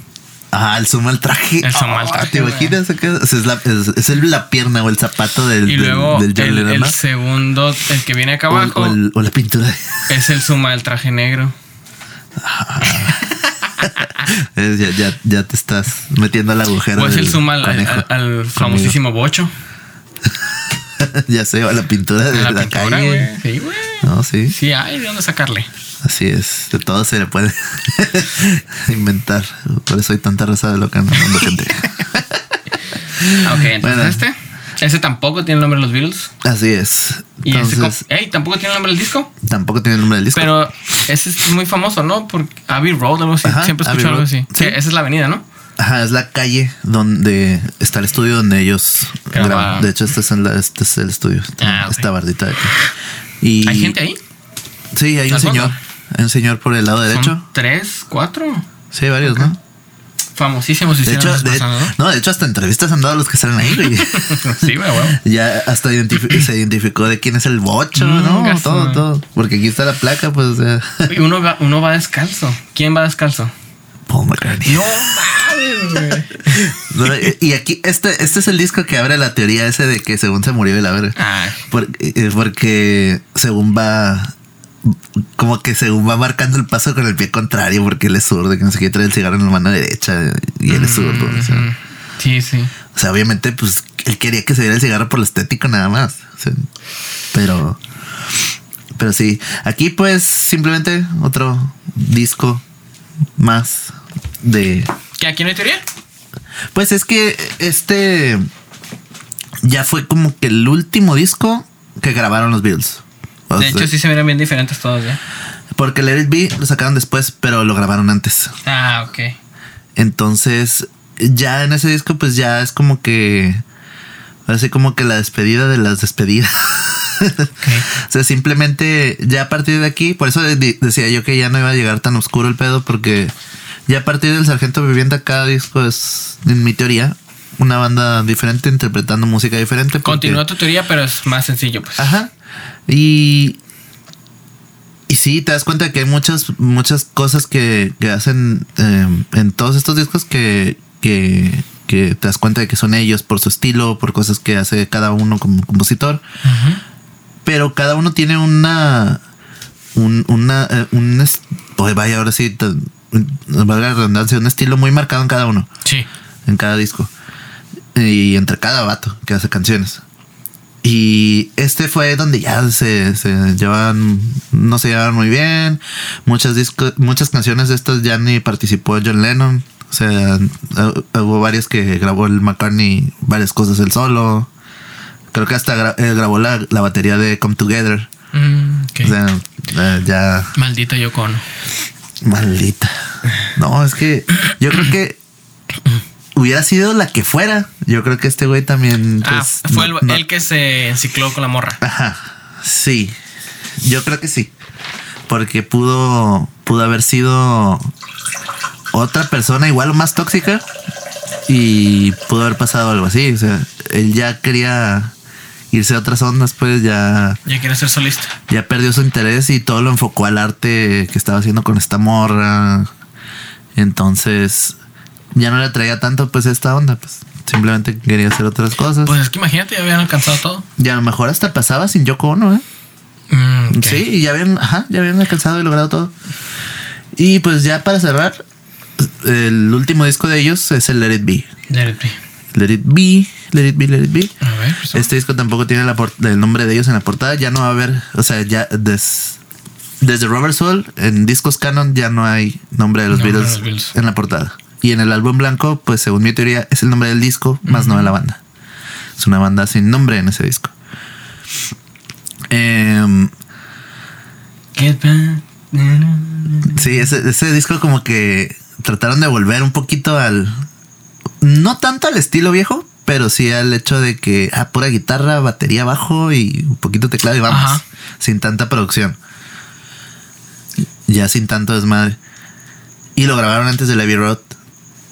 Ah, el zoom al traje. El zoom al Ah, traje, ¿Te güey. imaginas? Es, la, es, es el- la pierna o el zapato del, Y luego del el, segundo, el que viene acá abajo, o el- o la pintura. es el zoom al traje negro. Es- ya, ya, ya te estás metiendo al agujero. O es el zoom al, al- famosísimo bocho. ya sé, o a la pintura de A la, la pintura, calle. güey. Sí, güey. No, sí. Sí, hay de dónde sacarle. Así es. De todo se le puede inventar. Por eso hay tanta raza de loca en el mundo, gente. Ah, Ok, entonces Bueno. este. Ese tampoco tiene el nombre de los Beatles. Así es. Y ese. Entonces, co- Ey, tampoco tiene el nombre del disco. tampoco tiene el nombre del disco. Pero ese es muy famoso, ¿no? Por Abbey Road, algo así. Ajá, Siempre escucho algo así. Sí. Que esa es la avenida, ¿no? Ajá, es la calle donde está el estudio donde ellos Graba. graban. De hecho, este es, en la- este es el estudio. Esta, Ah, esta bardita de aquí. Y, ¿Hay gente ahí? Sí, hay un señor. Un señor por el lado derecho. ¿Son tres, cuatro? Sí, varios, ¿no? Famosísimos De hecho, de, ¿no? no, de hecho, hasta entrevistas han dado los que salen ahí, güey. sí, güey, ya hasta identifi- se identificó de quién es el bocho, Mm, ¿no? todo, todo. Porque aquí está la placa, pues, o sea. Uno va, uno va descalzo. ¿Quién va descalzo? Paul McCartney. No mames, güey. No, y- aquí, este, este es el disco que abre la teoría ese de que según se murió de la verga. Ay, Por- eh, porque según va como que según va marcando el paso con el pie contrario porque él es zurdo que no sé qué trae el cigarro en la mano derecha y él es zurdo o sea, ujú. Sí, sí. o sea, obviamente pues él quería que se diera el cigarro por lo estético nada más o sea, pero pero sí aquí pues simplemente otro disco más de ¿Qué aquí no hay teoría? pues es que este ya fue como que el último disco que grabaron los Beatles. O De sea, hecho, sí se miran bien diferentes todos ya. Porque Let It Be lo sacaron después, pero lo grabaron antes. Ah, ok. Entonces, ya en ese disco, pues ya es como que. Así como que la despedida de las despedidas. o sea, simplemente ya a partir de aquí, por eso de- decía yo que ya no iba a llegar tan oscuro el pedo, porque ya a partir del Sargento Vivienda, cada disco es, en mi teoría, una banda diferente interpretando música diferente. porque- Continúa tu teoría, pero es más sencillo, pues. Ajá. Y. Y sí, te das cuenta que hay muchas, muchas cosas que, que hacen eh, en todos estos discos que, que, que te das cuenta de que son ellos por su estilo, por cosas que hace cada uno como compositor. Pero cada uno tiene una. Un, una. eh, un oye, vaya, ahora sí. valga la redundancia, un estilo muy marcado en cada uno Sí. en cada disco. Y entre cada vato que hace canciones. Y este fue donde ya se, se llevan, no se llevaban muy bien. Muchas discos, muchas canciones de estas ya ni participó John Lennon. O sea, hu- hubo varias que grabó el McCartney, varias cosas él solo. Creo que hasta gra- eh, grabó la, la batería de Come Together. Mm. O sea, eh, ya Maldito Yoko. Maldita. No, es que yo creo que hubiera sido la que fuera. Yo creo que este güey también. Ah, pues, fue no- el, no- el que se encicló con la morra. Ajá. Sí. Yo creo que sí. Porque pudo. Pudo haber sido otra persona igual o más tóxica. Y pudo haber pasado algo así. O sea, él ya quería irse a otras ondas, pues ya. Ya quiere ser solista. ya perdió su interés y todo lo enfocó al arte que estaba haciendo con esta morra. Entonces, ya no le traía tanto pues esta onda, pues simplemente quería hacer otras cosas. Pues es que imagínate, ya habían alcanzado todo. y a lo mejor hasta pasaba sin Yoko Ono, ¿eh? Mm. Sí, y ya habían, ajá, ya habían alcanzado y logrado todo. Y pues ya para cerrar, el último disco de ellos es el Let It Be. Let it be. Let It Be, Let It Be, Let It Be. A ver, pues, Este disco tampoco tiene la el nombre de ellos en la portada. Ya no va a haber, o sea, ya des- desde Robert Soul en discos canon ya no hay nombre de los, Nombre de Beatles los Beatles. en la portada. Y en el álbum blanco, pues según mi teoría, es el nombre del disco, más no de la banda. Es una banda sin nombre en ese disco. Em, sí, ese, ese disco como que trataron de volver un poquito al... No tanto al estilo viejo, pero sí al hecho de que, ah, pura guitarra, batería bajo y un poquito teclado y vamos. Ajá. Sin tanta producción. Ya sin tanto desmadre. Y lo grabaron antes de Levy Road.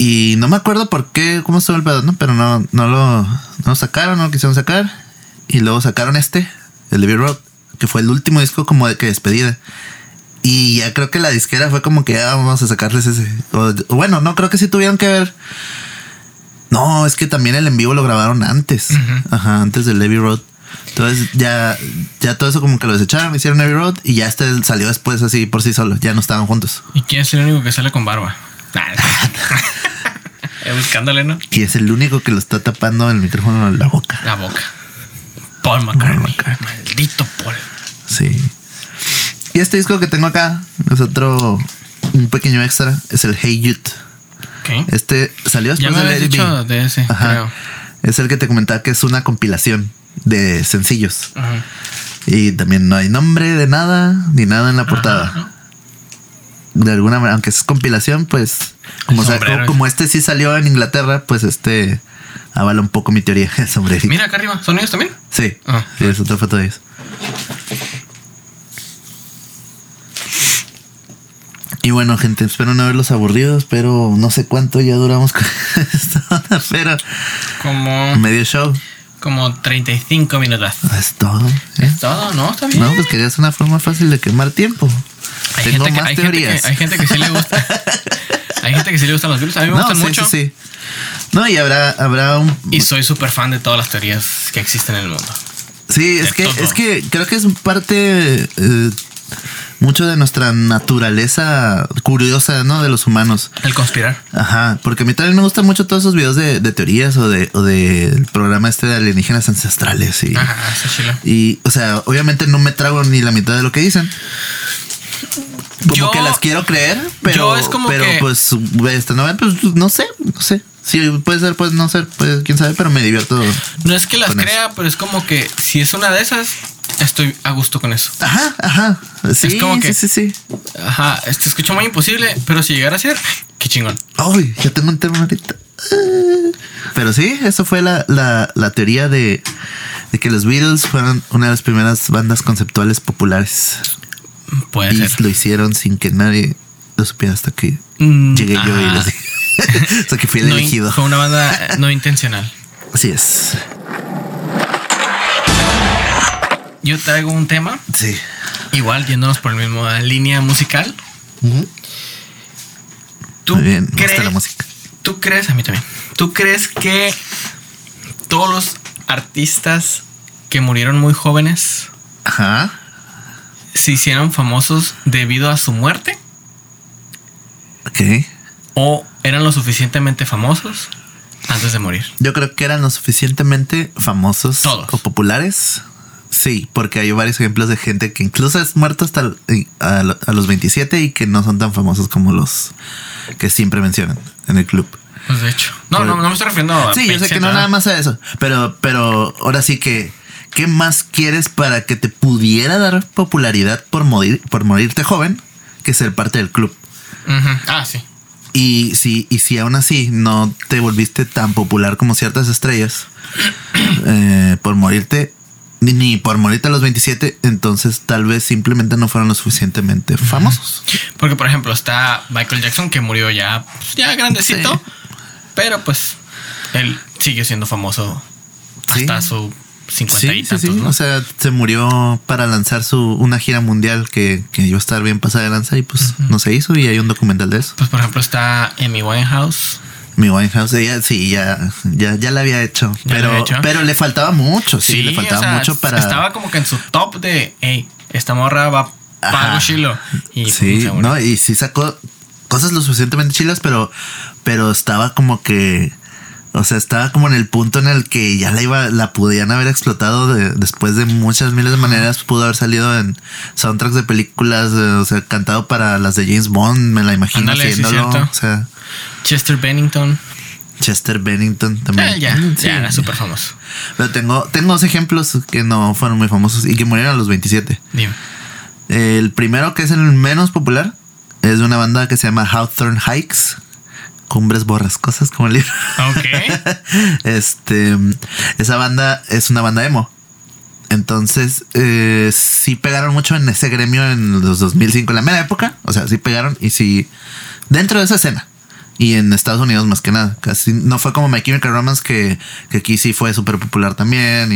Y no me acuerdo por qué, cómo estuvo el pedo, ¿no? Pero no, no lo, no lo sacaron, no lo quisieron sacar. Y luego sacaron este, el Levy Road, que fue el último disco como de que despedida. Y ya creo que la disquera fue como que ah, vamos a sacarles ese. O- bueno, no creo que sí tuvieron que ver. No, es que también el en vivo lo grabaron antes. Ajá, antes del Levy Road. Entonces ya, ya todo eso como que lo desecharon, hicieron Levy Road y ya este salió después así por sí solo. Ya no estaban juntos. ¿Y quién es el único que sale con barba? Eh, Buscándole, ¿no? Y es el único que lo está tapando el micrófono en la boca. La boca. Paul McCartney. McCartney. Maldito Paul. Sí. Y este disco que tengo acá es otro, un pequeño extra, es el Hey Youth. Ok. Este salió Ya después me de dicho de ese, Ajá. creo. Es el que te comentaba que es una compilación de sencillos. Ajá. Y también no hay nombre de nada, ni nada en la portada. Ajá. De alguna manera, aunque es compilación, pues como, sombrero. como este sí salió en Inglaterra, pues este avala un poco mi teoría sombrerito. Mira acá arriba, ¿son ellos también? Sí, Ah. sí, es otra foto de ellos. Y bueno, gente, espero no haberlos aburridos, pero no sé cuánto ya duramos con esta onda, pero Como, medio show. como 35 minutos. Es todo. ¿eh? Es todo, ¿no? Está bien. No, pues querías una forma fácil de quemar tiempo. Hay, Tengo gente que, más hay, gente que, hay gente que sí le gusta. hay gente que sí le gustan los Beatles. A mí me no, gustan sí, mucho. sí, sí. No, y habrá, habrá un. Y soy súper fan de todas las teorías que existen en el mundo. Sí, es que, todo. es que creo que es parte eh, mucho de nuestra naturaleza curiosa, ¿no? De los humanos. El conspirar. Ajá, porque a mí también me gustan mucho todos esos videos de, de teorías o de o del programa este de alienígenas ancestrales y, Ajá, está chilo. y, o sea, obviamente no me trago ni la mitad de lo que dicen. Como Yo- que las quiero creer, pero, es como pero que- pues, este, no, pues, no sé, no sé. Sí, puede ser, puede no ser, pues quién sabe, pero me divierto. No es que las eso. crea, pero es como que si es una de esas, estoy a gusto con eso. Ajá, ajá. Sí, como que- sí, sí. Ajá, este escucho muy imposible, pero si llegara a ser, qué chingón. Ay, ya tengo un tema ahorita. Ah. Pero sí, eso fue la, la, la teoría de, de que los Beatles fueron una de las primeras bandas conceptuales populares. Puede y ser. lo hicieron sin que nadie lo supiera hasta que Mm, llegué yo y les dije. hasta que fui el No in- elegido. fue una banda no intencional. Así es. Yo traigo un tema, Sí. igual yéndonos por la misma línea musical. ¿Tú, Muy bien, me gusta crees, la música. ¿Tú crees, a mí también, tú crees que todos los artistas que murieron muy jóvenes Ajá. Se hicieron famosos debido a su muerte? Ok. ¿O eran lo suficientemente famosos antes de morir? Yo creo que eran lo suficientemente famosos Todos. o populares. Sí, porque hay varios ejemplos de gente que incluso es muerto hasta a, lo- a los 27 y que no son tan famosos como los que siempre mencionan en el club. Pues de hecho. No, Por- no, no me estoy refiriendo a. Sí, yo sé que no nada más a eso, pero, pero ahora sí que, ¿qué más quieres para que te pudiera dar popularidad por morir, por morirte joven que ser parte del club? Ujú. Ah, sí. Y si, y si aún así no te volviste tan popular como ciertas estrellas eh, por morirte, ni, ni por morirte a los 27, entonces tal vez simplemente no fueron lo suficientemente famosos. Porque, por ejemplo, está Michael Jackson que murió ya, pues, ya grandecito. Sí. Pero pues él sigue siendo famoso Sí. hasta su 50 y Sí, sí, tantos, sí. ¿no? O sea, se murió para lanzar su una gira mundial que, que iba a estar bien pasada de lanza y pues no se hizo y hay un documental de eso. pues, por ejemplo, está Amy Winehouse. Mi Winehouse, ella sí, ya, ya, ya la había hecho. ¿Ya la pero, había hecho? pero le faltaba mucho, sí, le faltaba o sea, mucho para. Estaba como que en su top de, hey, esta morra va algo chilo. Y pues, sí, murió. no, y sí sacó cosas lo suficientemente chilas, pero, pero estaba como que. O sea, estaba como en el punto en el que ya la iba, la podían haber explotado de- después de muchas miles de maneras. Pudo haber salido en soundtracks de películas, eh, o sea, cantado para las de James Bond, me la imagino Ándale, sí, haciéndolo. cierto. o sea, Chester Bennington. Chester Bennington también. Eh, ya, Sí. ya era súper famoso. Pero tengo, tengo dos ejemplos que no fueron muy famosos y que murieron a los 27. Dime. El primero, que es el menos popular, es de una banda que se llama Hawthorne Hikes. Cumbres borrascosas, como el libro. Ok. este, esa banda es una banda emo. Entonces, eh, sí pegaron mucho en ese gremio en los 2005, en la mera época. O sea, sí pegaron y sí, dentro de esa escena. Y en Estados Unidos más que nada. Casi no fue como My Chemical Romance, que, que aquí sí fue súper popular también.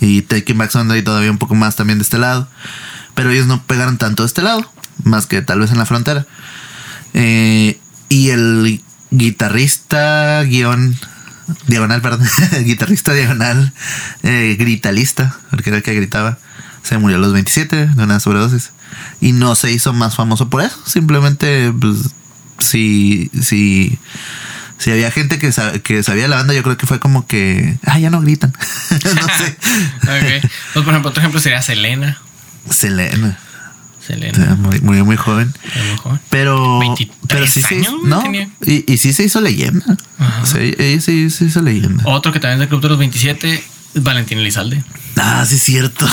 Y, y Taking Back Sunday todavía un poco más también de este lado. Pero ellos no pegaron tanto de este lado, más que tal vez en la frontera. Eh, y el guitarrista guion diagonal, perdón, guitarrista diagonal, eh, gritalista, porque era el que gritaba, se murió a los 27 de una sobredosis. Y no se hizo más famoso por eso. Simplemente, pues, si, si, si había gente que, sa- que sabía la banda, yo creo que fue como que, ah, ya no gritan. no sé. ok. Pues, por ejemplo, otro ejemplo sería Selena. Selena. Selena. Muy, muy, muy joven. Pero, 23 pero sí años, güey, no, y, y sí se hizo leyenda. O sea, ella sí se hizo leyenda. Otro que también es del Club de los 27 es Valentín Elizalde. Ah, sí es cierto.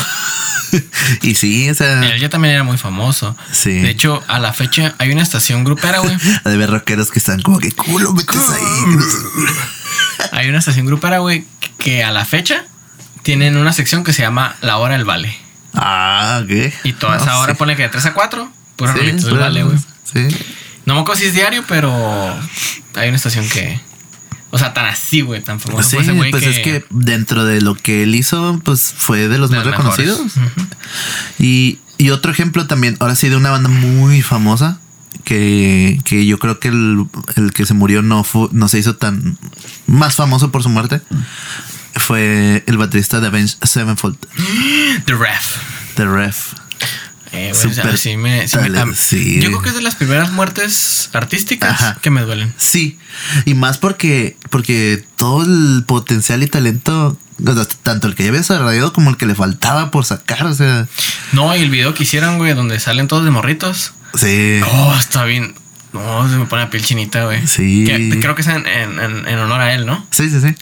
y sí, o sea, Él ya también era muy famoso. Sí. De hecho, a la fecha hay una estación grupera, güey. de ver rockeros que están como que culo metes ahí. Hay una estación grupera, güey, que a la fecha tienen una sección que se llama La Hora del Vale. Ah, ¿qué? Y toda No, esa hora sí. pone que de 3 a 4, puro Sí, rolitos del pura- Vale, güey. Sí. No me es diario, pero hay una estación que. O sea, tan así, güey, tan famoso Sí, fue ese pues es que dentro de lo que él hizo, pues fue de los de más los reconocidos. Y, y otro ejemplo también, ahora sí, de una banda muy famosa, que, que yo creo que el, el que se murió no, fue, no se hizo tan más famoso por su muerte, fue el baterista de Avenged Sevenfold, The Ref. The Ref. Eh, güey, o sea, Súper sí me- sí me-. Yo creo que es de las primeras muertes artísticas Ajá. que me duelen. Sí, y más porque, porque todo el potencial y talento, o sea, tanto el que ya había desarrollado como el que le faltaba por sacar, o sea, No, y el video que hicieron, güey, donde salen todos de morritos. sí. Oh, está bien. No, se me pone la piel chinita, güey. Sí. Que- creo que es en- en- en honor a él, ¿no? Sí, sí, sí.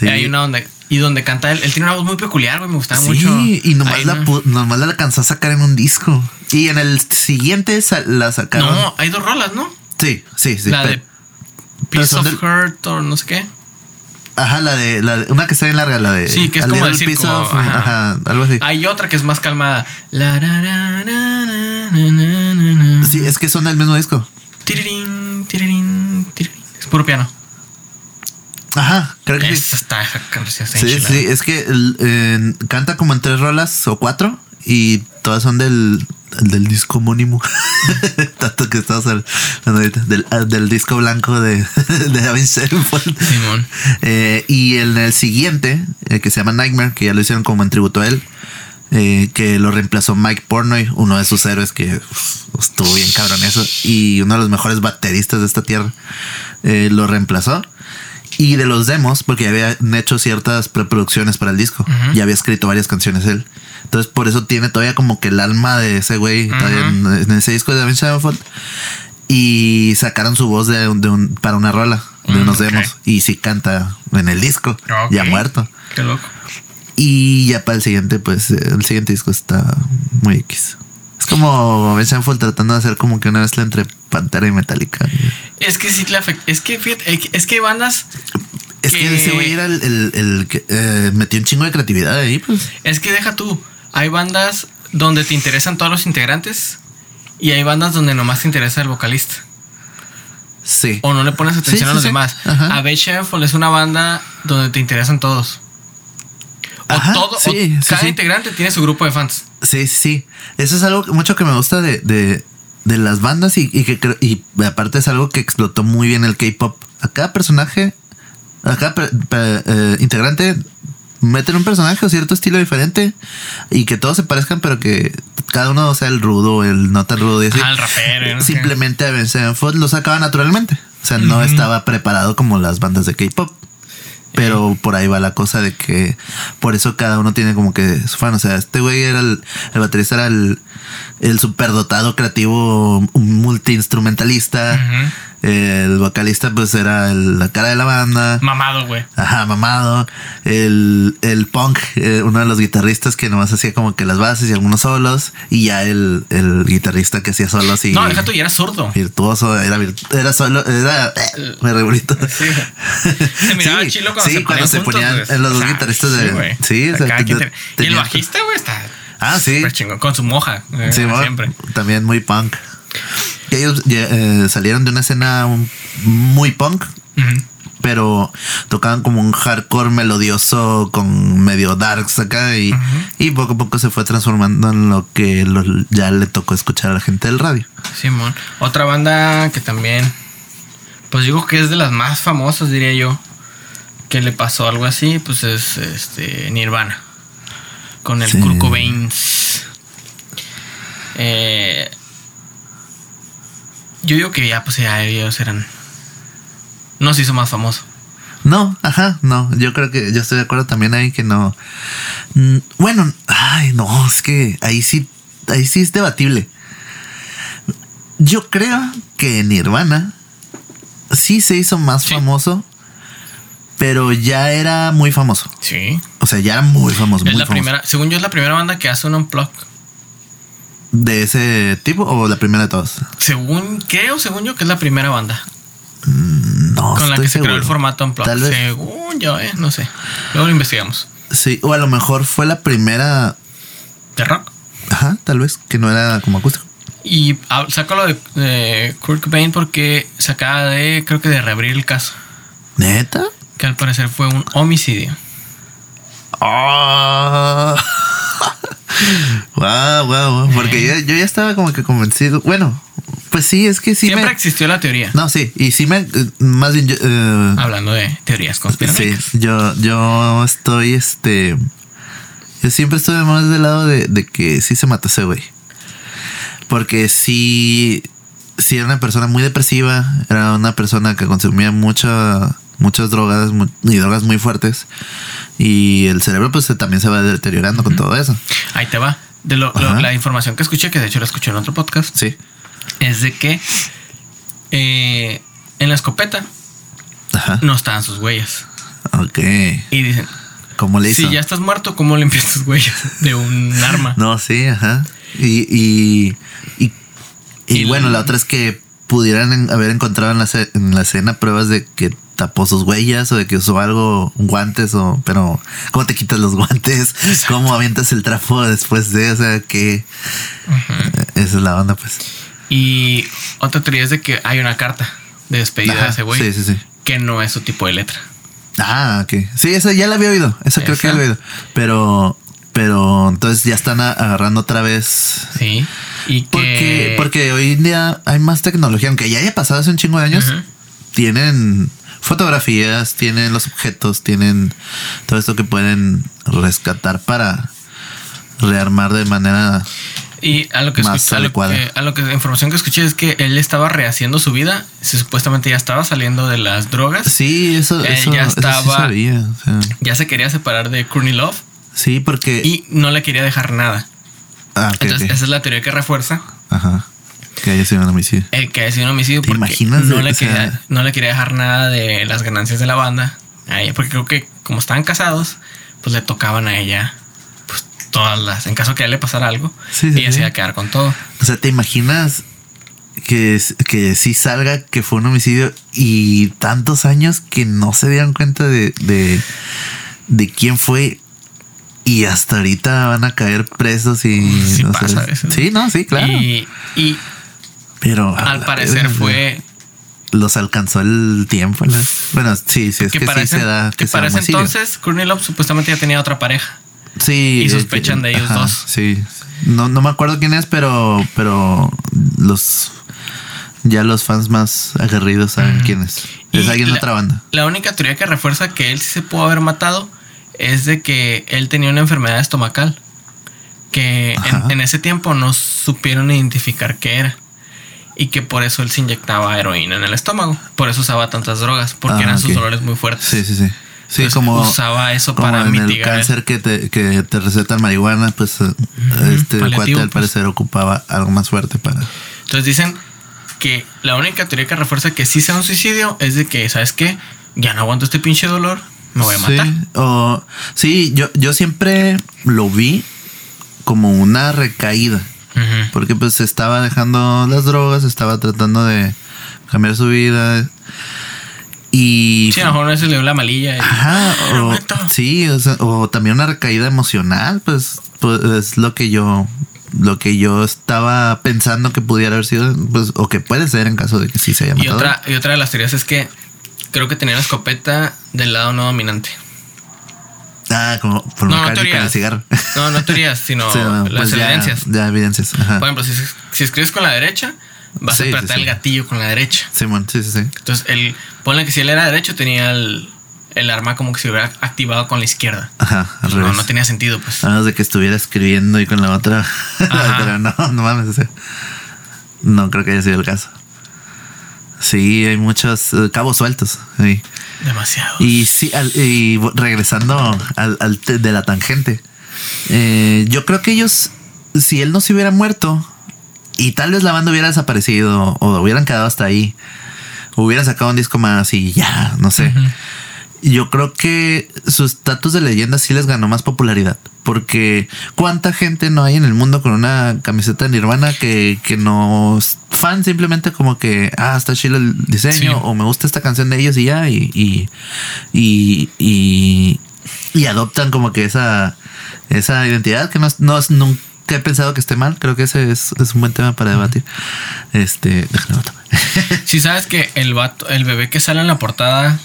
Sí. Hay una donde. Y donde canta él. Él tiene una voz muy peculiar, güey. Me gustaba Sí, mucho. y nomás la, pu- nomás la alcanzó a sacar en un disco. Y en el siguiente la sacaron. No, hay dos rolas, ¿no? Sí, sí, sí. la de Piece of del- Hurt o no sé qué. Ajá, la de, la de- Una que está bien larga, la de. Sí, que es como circo, Piece of- ajá. ajá, algo así. Hay otra que es más calmada. La, na, na, na. Sí, es que son del mismo disco. Tirirín, tirirín, tirirín. Es puro piano. Ajá, creo que sí. Está, está Sí, es que canta como en tres rolas o cuatro y todas son del, del disco homónimo. Tanto que hablando ahorita, del, ah, del disco blanco de, de Sevenfold. Simón. Eh, y en el siguiente, eh, que se llama Nightmare, que ya lo hicieron como en tributo a él, eh, que lo reemplazó Mike Pornoy, uno de sus héroes que uf, estuvo bien cabrón eso, y uno de los mejores bateristas de esta tierra, eh, lo reemplazó. Y de los demos, porque ya habían hecho ciertas preproducciones para el disco, Ujú. ya había escrito varias canciones él. Entonces, por eso tiene todavía como que el alma de ese güey todavía en, en ese disco de Avenged Sevenfold. Y sacaron su voz de, un- de un, para una rola, de Mm, unos demos. Y sí canta en el disco, Ok. ya muerto. Qué loco. Y ya para el siguiente, pues el siguiente disco está muy X. Como Ben Sevenfold tratando de hacer como que una mezcla entre Pantera y Metallica. Es que sí. Es que fíjate, es que hay bandas. Es que, Que- ese güey era el, el- el que eh, metió un chingo de creatividad ahí, pues. Es que deja tú. Hay bandas donde te interesan todos los integrantes. Y hay bandas donde nomás te interesa el vocalista. Sí. O no le pones atención Sí, a los sí. demás. Ajá. A es una banda donde te interesan todos. O Ajá, todo, o sí, sí, cada sí. integrante tiene su grupo de fans. Sí, sí, sí. Eso es algo mucho que me gusta de, de, de las bandas y, y que creo- y aparte es algo que explotó muy bien el K-pop. A cada personaje, a cada per- per- eh, integrante meten un personaje o cierto estilo diferente y que todos se parezcan, pero que cada uno sea el rudo, el no tan rudo y así. Ah, el rapero. ¿no? Simplemente a Ben Sevenfold lo sacaba naturalmente. O sea, no estaba preparado como las bandas de K-pop. Pero por ahí va la cosa de que por eso cada uno tiene como que su fan. O sea, este güey era el, el baterista, era el, el superdotado creativo, multiinstrumentalista. El vocalista, pues era el- la cara de la banda. Mamado, güey. Ajá, mamado. El, el punk, eh, uno de los guitarristas que nomás hacía como que las bases y algunos solos. Y ya el, el guitarrista que hacía solos y. No, deja tú, y era zurdo. Virtuoso, era, era solo, era. eh, me re bonito. Sí. Se miraba chilo cuando sí, se cuando ponían se juntos, ponían güey. en los O dos sea, guitarristas de. sí. Sí, o sea, Acá, que ¿quién te- te- Y el bajista, güey, está Ah, sí. chingón. Con su moja. eh, Sí, siempre. también muy punk. Ellos eh, salieron de una escena muy punk, pero tocaban como un hardcore melodioso con medio darks acá y, y poco a poco se fue transformando en lo que lo- ya le tocó escuchar a la gente del radio. Simón. Otra banda que también, pues digo que es de las más famosas, diría yo, que le pasó algo así, pues es este Nirvana. Con el Sí. Kurt Cobain. Eh, yo digo que ya, pues ya ellos eran. No se hizo más famoso. No, ajá, no, yo creo que yo estoy de acuerdo también ahí que no. Mm, Bueno, ay, no, es que ahí sí, ahí sí es debatible. Yo creo que Nirvana sí se hizo más Sí. famoso, pero ya era muy famoso. Sí. O sea, ya era muy famoso, Es muy la famoso. primera, según yo, es la primera banda que hace un unplug. ¿De ese tipo o la primera de todas? Según, creo, según yo, que es la primera banda No, con la que se creó el formato unplug. Tal vez. Según yo, eh, no sé. Luego lo investigamos. Sí, o a lo mejor fue la primera, ¿De rock? ajá, tal vez, que no era como acústico. Y saco lo de, de Kurt Cobain porque se acaba de, creo que de reabrir el caso. ¿Neta? Que al parecer fue un homicidio. Ah. Wow, wow, porque yo, yo ya estaba como que convencido. Bueno, pues sí, es que sí Siempre me. existió la teoría. No, sí, y sí me. eh, Más bien, yo, eh, Hablando de teorías sí, conspiranoicas. yo, yo estoy este. Yo siempre estuve más del lado de, de que sí se mató ese güey. Porque sí. Sí, era una persona muy depresiva. Era una persona que consumía mucha, muchas drogas y drogas muy fuertes. Y el cerebro, pues también se va deteriorando con todo eso. Ahí te va. De lo, la información que escuché, que de hecho la escuché en otro podcast, Sí. es de que eh, en la escopeta Ajá. no estaban sus huellas. Ok. Y dicen, ¿Cómo le hizo? si ya estás muerto, ¿cómo limpias tus huellas de un arma? No, sí, ajá. Y, y, y, y Y bueno, el- la otra es que pudieran haber encontrado en la, en la escena pruebas de que tapó sus huellas o de que usó algo, guantes o... Pero, ¿cómo te quitas los guantes? ¿Cómo avientas el trapo después de? O sea, que... Esa es la onda, pues. Y otra teoría es de que hay una carta de despedida Ajá, de ese güey Sí, sí, sí. que no es su tipo de letra. Ah, ok. Sí, eso ya la había oído. Eso creo que ya Esa. la había oído. Pero... Pero entonces ya están agarrando otra vez Sí. Y que. Porque, porque hoy en día hay más tecnología, aunque ya haya pasado hace un chingo de años, tienen fotografías, tienen los objetos, tienen todo esto que pueden rescatar para rearmar de manera... Y a lo que más escuché, a lo que, a lo que la información que escuché es que él estaba rehaciendo su vida. Se, supuestamente ya estaba saliendo de las drogas. Sí, eso, Él eso, ya eso sí estaba- sabía. o sea, Ya se quería separar de Courtney Love sí, porque... y no le quería dejar nada. ah, Entonces, esa es la teoría que refuerza Ajá. Que haya sido un homicidio. el que haya sido un homicidio ¿Te porque imaginas no, le sea- quería, no le quería dejar nada de las ganancias de la banda. A ella, porque creo que como estaban casados, pues le tocaban a ella pues, todas las. En caso que a él le pasara algo, Sí, sí, ella sí. se iba a quedar con todo. O sea, ¿te imaginas que, que sí salga que fue un homicidio y tantos años que no se dieran cuenta de, de, de quién fue? Y hasta ahorita van a caer presos y... Sí no pasa eso. Sí, no, sí, claro. Y, y Pero al la parecer verga, fue. Los alcanzó el tiempo. Bueno, sí, sí, es que, que para sí se da... que se para ese entonces, Courtney Love supuestamente ya tenía otra pareja. Sí. Y eh, sospechan de ellos dos. Sí. No, no me acuerdo quién es, pero, pero los ya los fans más aguerridos saben quién es. Es Y alguien de la- otra banda. La única teoría que refuerza que él sí se pudo haber matado es de que él tenía una enfermedad estomacal. Que en ese tiempo no supieron identificar qué era. Y que por eso él se inyectaba heroína en el estómago. Por eso usaba tantas drogas. Porque Ah, eran sus dolores muy fuertes. Sí, sí, sí. Sí, Entonces, como usaba eso como para en el mitigar. cáncer que te, que te recetan marihuana, pues eh, este cuate al pues. parecer ocupaba algo más fuerte para. Entonces dicen que la única teoría que refuerza que sí sea un suicidio es de que, ¿sabes qué? Ya no aguanto este pinche dolor, me voy a matar. Sí, sí yo, yo siempre lo vi como una recaída. Porque pues estaba dejando las drogas, estaba tratando de cambiar su vida. Y Sí, a lo mejor vez se le dio la malilla. y- Ajá, "Ah, no o, aguanto". sí, o, sea, o también una recaída emocional, pues, pues, es lo que yo lo que yo estaba pensando que pudiera haber sido, pues, o que puede ser en caso de que sí se haya Y matado. otra, y otra de las teorías es que creo que tenía la escopeta del lado no dominante. Ah, como por No, no teorías. de cigarro. No, no teorías, sino Sí, no, las pues ya- evidencias. Ya, evidencias. Ajá. Por ejemplo, si, si escribes con la derecha, vas Sí, a sí, apretar sí. el gatillo con la derecha. Simón, sí, sí, sí. Entonces, él, ponle que si él era derecho, tenía el, el arma como que se hubiera activado con la izquierda. Ajá, al revés. no tenía sentido, pues. A menos de que estuviera escribiendo y con la otra. Pero no, no mames. o sea, no creo que haya sido el caso. Sí, hay muchos eh, cabos sueltos. Sí. Demasiado. Y sí, al- y regresando al, al de la tangente. eh, yo creo que ellos, si él no se hubiera muerto y tal vez la banda hubiera desaparecido o hubieran quedado hasta ahí, hubieran sacado un disco más y ya, no sé. Yo creo que su estatus de leyenda sí les ganó más popularidad. Porque cuánta gente no hay en el mundo con una camiseta de Nirvana que, que no fan simplemente como que, ah, está chido el diseño Sí. o me gusta esta canción de ellos y ya. Y, y, y, y, y adoptan como que esa, esa identidad que no, es- no es- nunca he pensado que esté mal. Creo que ese es, es un buen tema para debatir. Este, déjame. Si sabes que el vato, el bebé que sale en la portada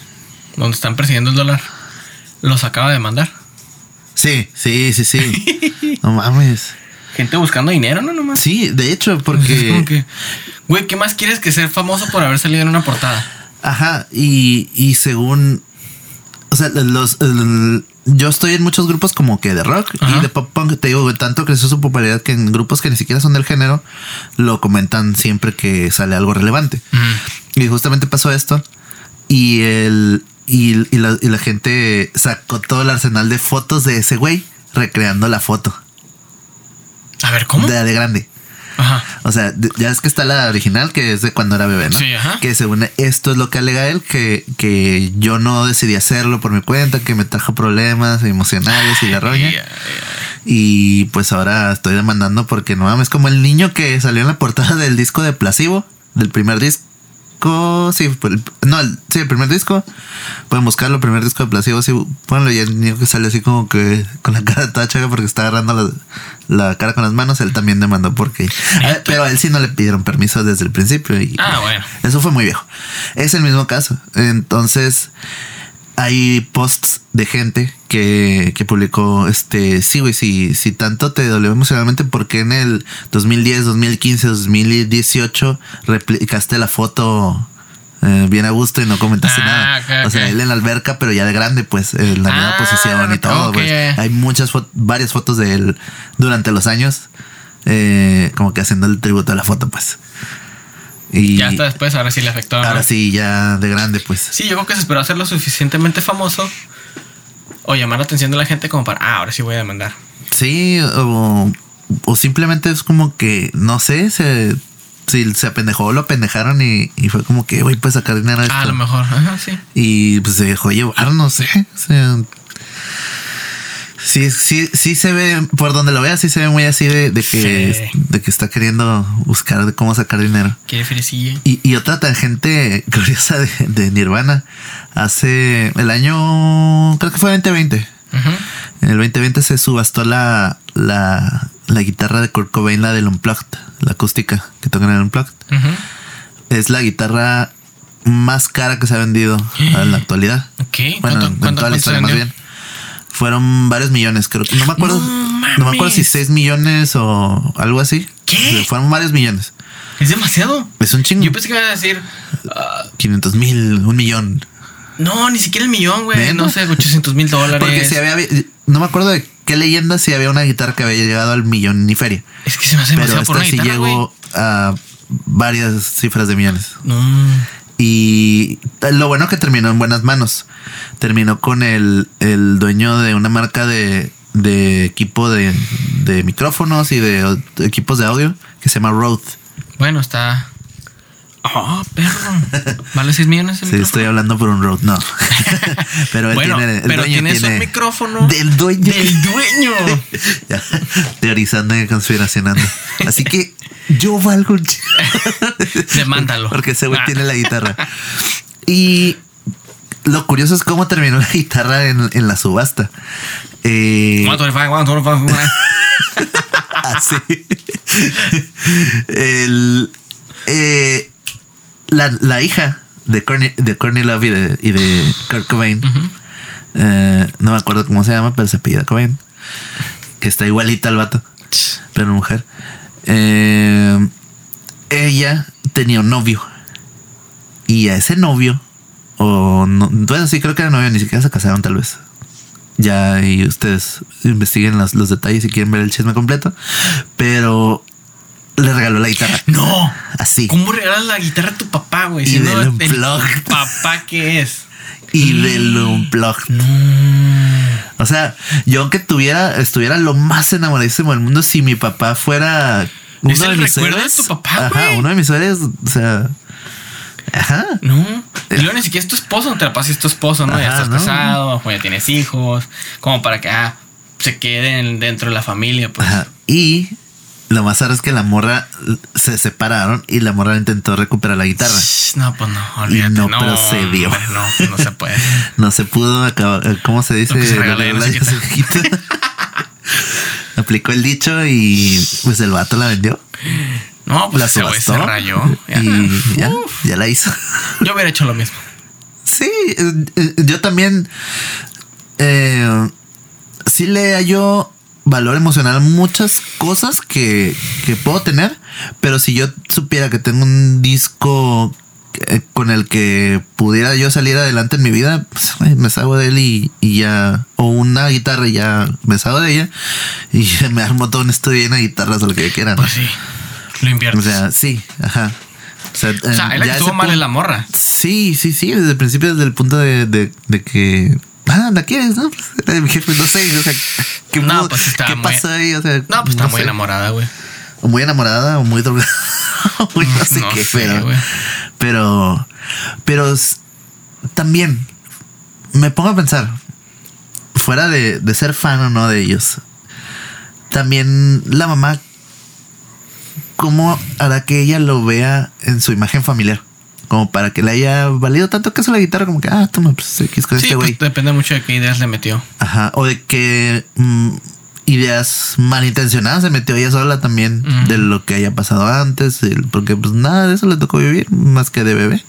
donde están persiguiendo el dólar, los acaba de mandar. Sí, sí, sí, sí. No mames. Gente buscando dinero, ¿no? Nomás. Sí, de hecho, Pues es como porque. que, güey, ¿qué más quieres que ser famoso por haber salido en una portada? Ajá, y, y según. O sea, los. el- yo estoy en muchos grupos como que de rock Ajá. y de pop punk. Te digo, tanto creció su popularidad que en grupos que ni siquiera son del género lo comentan siempre que sale algo relevante. Y justamente pasó esto. Y el. Y, y la, y la gente sacó todo el arsenal de fotos de ese güey recreando la foto A ver, ¿cómo? de, de grande. Ajá. O sea, ya es que está la original, que es de cuando era bebé, ¿no? Sí, ajá. Que según esto es lo que alega él, que, que yo no decidí hacerlo por mi cuenta, que me trajo problemas emocionales y la roña. Y pues ahora estoy demandando porque no mames, como el niño que salió en la portada del disco de Placebo, del primer disco. Sí, el- no, el, sí, el primer disco. Pueden buscarlo, el primer disco de Placebo. Sí, ponlo y el niño que sale así como que con la cara toda chaga porque está agarrando la, la cara con las manos. Él también demandó porque. Eh, pero a él sí no le pidieron permiso desde el principio. Y, Ah, bueno. Eso fue muy viejo. Es el mismo caso. Entonces, hay posts de gente que, que publicó, este, sí, güey, si, si tanto te dolió emocionalmente, ¿por qué en el 2010, 2015, 2018 replicaste la foto eh, bien a gusto y no comentaste Ah, nada? O sea, él en la alberca, pero ya de grande, pues, en la misma Ah, posición y todo, pues. Hay muchas fotos, varias fotos de él durante los años, eh, como que haciendo el tributo a la foto, pues. Y Ya hasta después, ahora sí le afectó. ¿no? ahora sí, ya de grande, pues. Sí, yo creo que se esperó hacerlo suficientemente famoso o llamar la atención de la gente como para, ah, ahora sí voy a demandar. Sí, o, o simplemente es como que, no sé, se, si se apendejó, lo apendejaron y, y fue como que, güey, pues sacar dinero Ah, a esto. lo mejor, ajá, sí. Y pues se dejó llevar, no sé. O sea, Sí, sí, sí se ve, por donde lo veas, sí se ve muy así de, de que, Sí. de que está queriendo buscar de cómo sacar dinero. Quiere fresilla. Y, y otra tangente curiosa de, de Nirvana. Hace el año, creo que fue 2020. Ujú. En el 2020 se subastó la, la, la guitarra de Kurt Cobain, la del Unplugged, la acústica que tocan en el Unplugged. Es la guitarra más cara que se ha vendido en la actualidad. Ok. Bueno, ¿Cuánto, en cuánto, se más bien. Fueron varios millones, creo que no me acuerdo. No No, me acuerdo si mames. 6 millones o algo así. ¿Qué? Fueron varios millones. Es demasiado. Es un chingo. Yo pensé que iba a decir. ah, 500 mil, un millón. no, ni siquiera el millón, güey. No sé, 800 mil dólares. Porque si había, no me acuerdo de qué leyenda si había una guitarra que había llegado al millón ni feria. Es que se me hace Pero demasiado esta por una sí guitarra, llegó a varias cifras de millones. No. Y lo bueno que terminó en buenas manos. Terminó con el, el dueño de una marca de, de equipo de, de micrófonos y de o- equipos de audio que se llama Rode. Bueno, está. Oh, perro. ¿Vale 6 millones el Sí, micrófono? estoy hablando por un Rode, no. pero él Bueno, tiene. El pero dueño tienes tiene un micrófono Del dueño. del dueño. Ya, teorizando y conspiracionando. Así que yo valgo Demándalo. Porque ese güey Ah. tiene la guitarra. Y lo curioso es cómo terminó la guitarra en, en la subasta. Eh, 125, 125. así. El, eh, la, la hija de Courtney, de Courtney Love y de, y de Kurt Cobain. eh, no me acuerdo cómo se llama, pero se apellida Cobain. Que está igualita al vato pero mujer. Eh, ella tenía un novio. Y a ese novio, o no, bueno, sí, creo que era novio, ni siquiera se casaron, tal vez. Ya, y ustedes investiguen los, los detalles si quieren ver el chisme completo. Pero le regaló la guitarra. No. Así. ¿Cómo regalas la guitarra a tu papá, güey? Y Si no, del el Unplugged. papá que es. Y del Unplugged. No. O sea, yo aunque tuviera, estuviera lo más enamoradísimo del mundo, si mi papá fuera uno Es de el mis recuerdo de tu papá, Ajá, uno de mis héroes, o sea. Ajá. No. Y luego ni siquiera es tu esposo, no te la pases es tu esposo, ¿no? ya estás no. casado, o ya tienes hijos, como para que ah, se queden dentro de la familia, pues. Ajá. Y lo más raro es que la morra se separaron y la morra intentó recuperar la guitarra. No, pues no, olvídate. no no procedió. No, no se puede. No se pudo acabar. eh, ¿Cómo se dice? Se no. Aplicó el dicho y pues el vato la vendió. No, pues la ese güey se subastó. rayó. Y ya, ya la hizo. yo hubiera hecho lo mismo. Sí, eh, eh, yo también. Eh, sí le hallo valor emocional muchas cosas que, que puedo tener, pero si yo supiera que tengo un disco eh, con el que pudiera yo salir adelante en mi vida, pues, me salgo de él y, y ya, o una guitarra y ya me salgo de ella y ya me armo todo un estudio lleno de guitarras o lo que quieran. Pues sí, lo o inviertes. sea, sí, ajá. O sea, O sea, él estuvo mal es la morra. Sí, sí, sí, desde el principio, desde el punto de, de, de que. Ah, la quieres, ¿no? Pues, mi jefe, no sé, o sea, ¿qué, No, pues, está ¿qué muy- pasó ahí? O sea, No, pues está muy sé. enamorada, güey. O muy enamorada, o muy drogada, o muy no sé No qué, sé, pero, pero. Pero también me pongo a pensar, fuera de, de ser fan o no de ellos, también la mamá, ¿cómo hará que ella lo vea en su imagen familiar? Como para que le haya valido tanto caso la guitarra, como que, ah, toma, pues X con Sí, este pues güey. depende mucho de qué ideas le metió. Ajá. O de que mm, ideas malintencionadas se metió ella sola también de lo que haya pasado antes. Porque pues nada de eso le tocó vivir más que de bebé.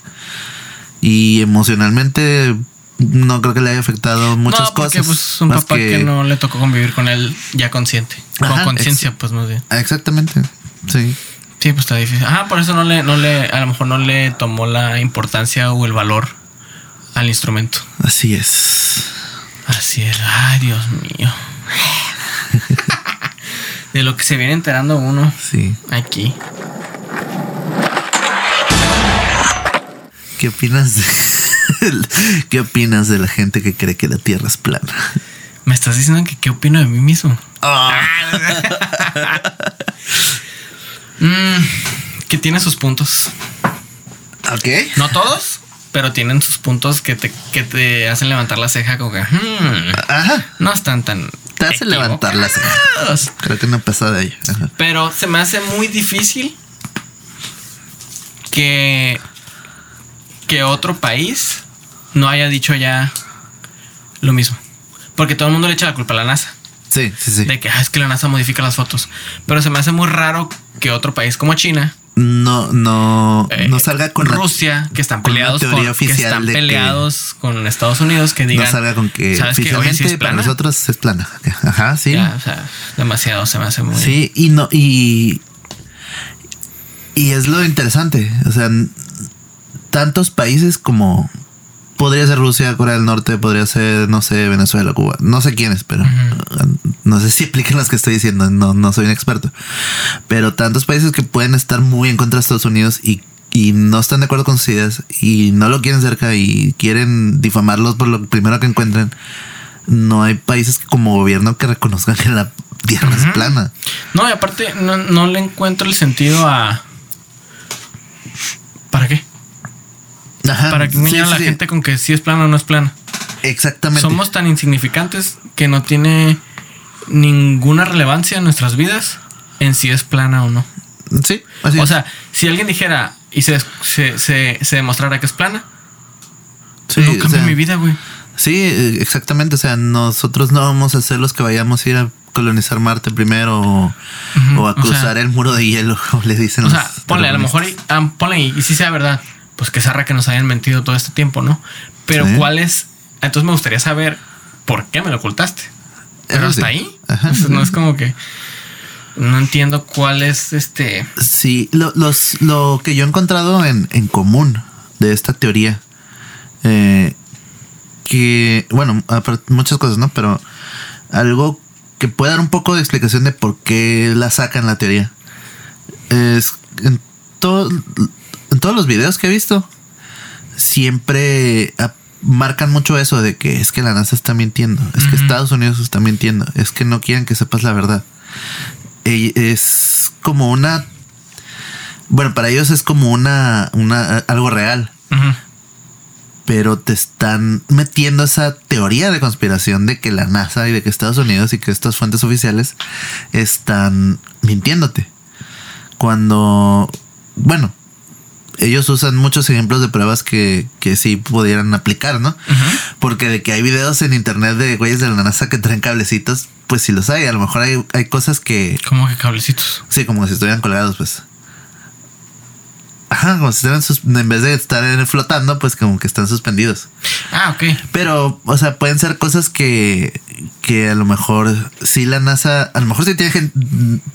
Y emocionalmente no creo que le haya afectado muchas no, porque cosas. pues un más papá que... no le tocó convivir con él ya consciente. Ajá, con conciencia, pues más bien. Exactamente. Sí. Sí, pues está difícil. Ajá, por eso no le, no le, a lo mejor no le tomó la importancia o el valor al instrumento. Así es. Así es. Ay, Dios mío. De lo que se viene enterando uno Sí. aquí. ¿Qué opinas de ¿Qué opinas de la gente que cree que la Tierra es plana? Me estás diciendo que qué opino de mí mismo. Mm, que tiene sus puntos. Ok. No todos, pero tienen sus puntos que te, que te hacen levantar la ceja como que hmm, Ajá. no están tan, te hace levantar la ceja. Creo que no empezó de ahí. Ajá. Pero se me hace muy difícil que, que otro país no haya dicho ya lo mismo. Porque todo el mundo le echa la culpa a la NASA. Sí, sí, sí. De que "Ah, es que la NASA modifica las fotos. Pero se me hace muy raro que otro país como China, No, no, eh, no salga con Rusia, que están con peleados con, teoría que oficial están de que- peleados con Estados Unidos, que digan no salga con que ¿sabes qué? Oye, oficialmente sí es para plana". nosotros es plana. Ajá, sí. Ya, o sea, demasiado se me hace muy. Sí, y no, y. Y es lo interesante. O sea, tantos países como. Podría ser Rusia, Corea del Norte, podría ser, no sé, Venezuela, Cuba. No sé quiénes, pero uh, no sé si apliquen las que estoy diciendo. No, no soy un experto. Pero tantos países que pueden estar muy en contra de Estados Unidos y, y no están de acuerdo con sus ideas y no lo quieren cerca y quieren difamarlos por lo primero que encuentren. No hay países como gobierno que reconozcan que la tierra es plana. No, y aparte, no, no le encuentro el sentido a. ¿Para qué? Ajá, Para que sí, engañar a la sí. gente con que sí es plana o no es plana. Exactamente. Somos tan insignificantes que no tiene ninguna relevancia en nuestras vidas en si es plana o no. Sí, así O es. sea, si alguien dijera y se, se, se, se demostrara que es plana, sí, no o cambia sea, mi vida, güey. Sí, exactamente. O sea, nosotros no vamos a ser los que vayamos a ir a colonizar Marte primero o, o a o sea- cruzar el muro de hielo, como le dicen O los sea, ponle, a lo mejor, y- ah, ponle, y, y si sea verdad, pues que zarra que nos hayan mentido todo este tiempo, ¿no? Pero Sí. ¿cuál es? Entonces me gustaría saber por qué me lo ocultaste. Pero Eso hasta sí. ahí. Ajá. Sea, no es como que. No entiendo cuál es este. Sí, lo, los, lo que yo he encontrado en, en común de esta teoría, eh, que, bueno, muchas cosas, ¿no? Pero algo que puede dar un poco de explicación de por qué la sacan la teoría. Es en, todo, en todos los videos que he visto, siempre ah, marcan mucho eso de que es que la NASA está mintiendo, es que. Estados Unidos está mintiendo, es que no quieren que sepas la verdad. Es como una. Bueno, para ellos es como una, una algo real, pero te están metiendo esa teoría de conspiración de que la NASA y de que Estados Unidos y que estas fuentes oficiales están mintiéndote. Cuando, bueno, ellos usan muchos ejemplos de pruebas que, que sí pudieran aplicar, ¿no? Porque de que hay videos en internet de güeyes de la NASA que traen cablecitos, pues sí los hay. A lo mejor hay, hay cosas que, Como que cablecitos. sí, como si estuvieran colgados, pues. Ajá, como si estuvieran sus- en vez de estar flotando, pues como que están suspendidos. Ah, ok. Pero, o sea, pueden ser cosas que, que a lo mejor sí la NASA, a lo mejor sí tiene gente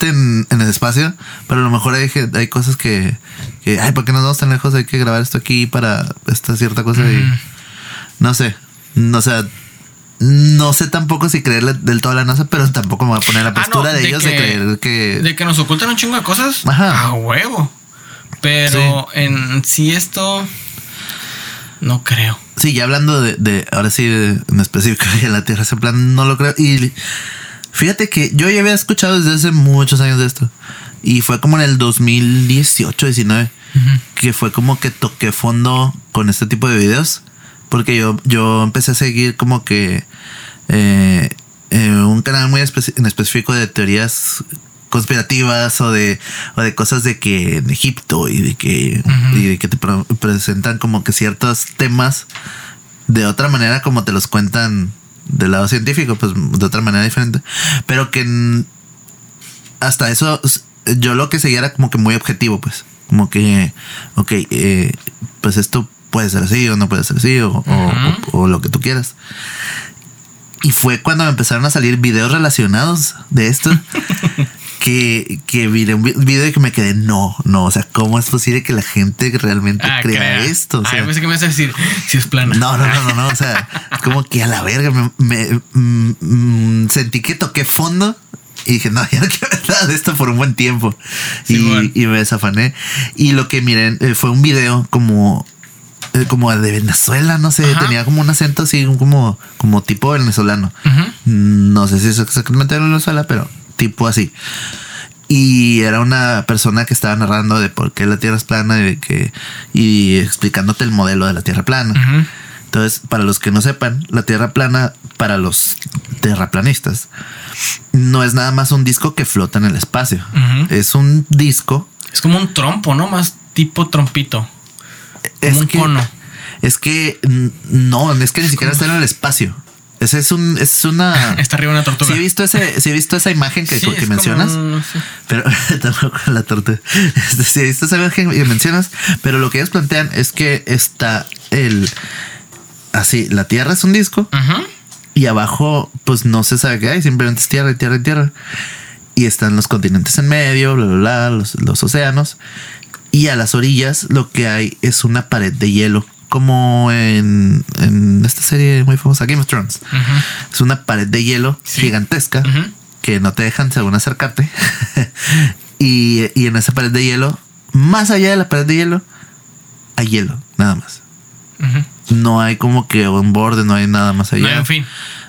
en, en el espacio, pero a lo mejor hay, hay cosas que, que, ay, ¿por qué nos vamos tan lejos? Hay que grabar esto aquí para esta cierta cosa y no sé, no, o sea, no sé tampoco si creerle del todo a la NASA, pero tampoco me voy a poner la Ah, no, postura de, de ellos que- de creer que... De que nos ocultan un chingo de cosas. Ajá. A huevo. Pero en sí esto. No creo. Sí, ya hablando de, de ahora sí, de- en específico de la Tierra, ese plan no lo creo. Y fíjate que yo ya había escuchado desde hace muchos años de esto. Y fue como en el 2018, 19, que fue como que toqué fondo con este tipo de videos. Porque yo, yo empecé a seguir como que eh, eh, un canal muy espe- en específico de teorías conspirativas o de, o de cosas de que en Egipto y de que, y de que te presentan como que ciertos temas de otra manera como te los cuentan del lado científico, pues de otra manera diferente. Pero que hasta eso yo lo que seguía era como que muy objetivo, pues. Como que, ok, eh, pues esto puede ser así o no puede ser así o, o- o lo que tú quieras. Y fue cuando me empezaron a salir videos relacionados de esto. que, que miré un vi- video y que me quedé, no, no, o sea, ¿cómo es posible que la gente realmente Ah, crea crea. esto? O Ay, sea, pensé que me ibas a decir si es plana. no, no, no, no, no. O sea, es como que a la verga me, me- mm, mm, sentí que toqué fondo y dije, no, ya no quiero ver nada de esto por un buen tiempo. Sí, y, bueno. y me desafané. Y lo que miren eh, fue un video como, eh, como de Venezuela, no sé, Ajá. tenía como un acento así, como, como tipo venezolano. Ujú. No sé si es exactamente de Venezuela, pero tipo así. Y era una persona que estaba narrando de por qué la Tierra es plana y que y explicándote el modelo de la Tierra plana. Entonces, para los que no sepan, la Tierra plana, para los terraplanistas, no es nada más un disco que flota en el espacio. Es un disco. Es como un trompo, ¿no? Más tipo trompito. Es un que, cono. Es que no, es que ni siquiera está en el espacio. Ese es un, es una. Está arriba una tortuga. Sí he visto ese, sí he visto esa imagen que, Sí, que es como mencionas. sí. Pero tampoco la torta. Este, sí, esta es algo que mencionas. Pero lo que ellos plantean es que está el. Así, la Tierra es un disco Ujú. y abajo, pues no se sabe qué hay, simplemente es tierra y tierra y tierra. Y están los continentes en medio, bla, bla, bla, los, los océanos. Y a las orillas lo que hay es una pared de hielo, como en, en esta serie muy famosa, Game of Thrones. Es una pared de hielo Sí. gigantesca que no te dejan según acercarte. y, y en esa pared de hielo, más allá de la pared de hielo, hay hielo, nada más. No hay como que un borde, no hay nada más allá. No, en fin.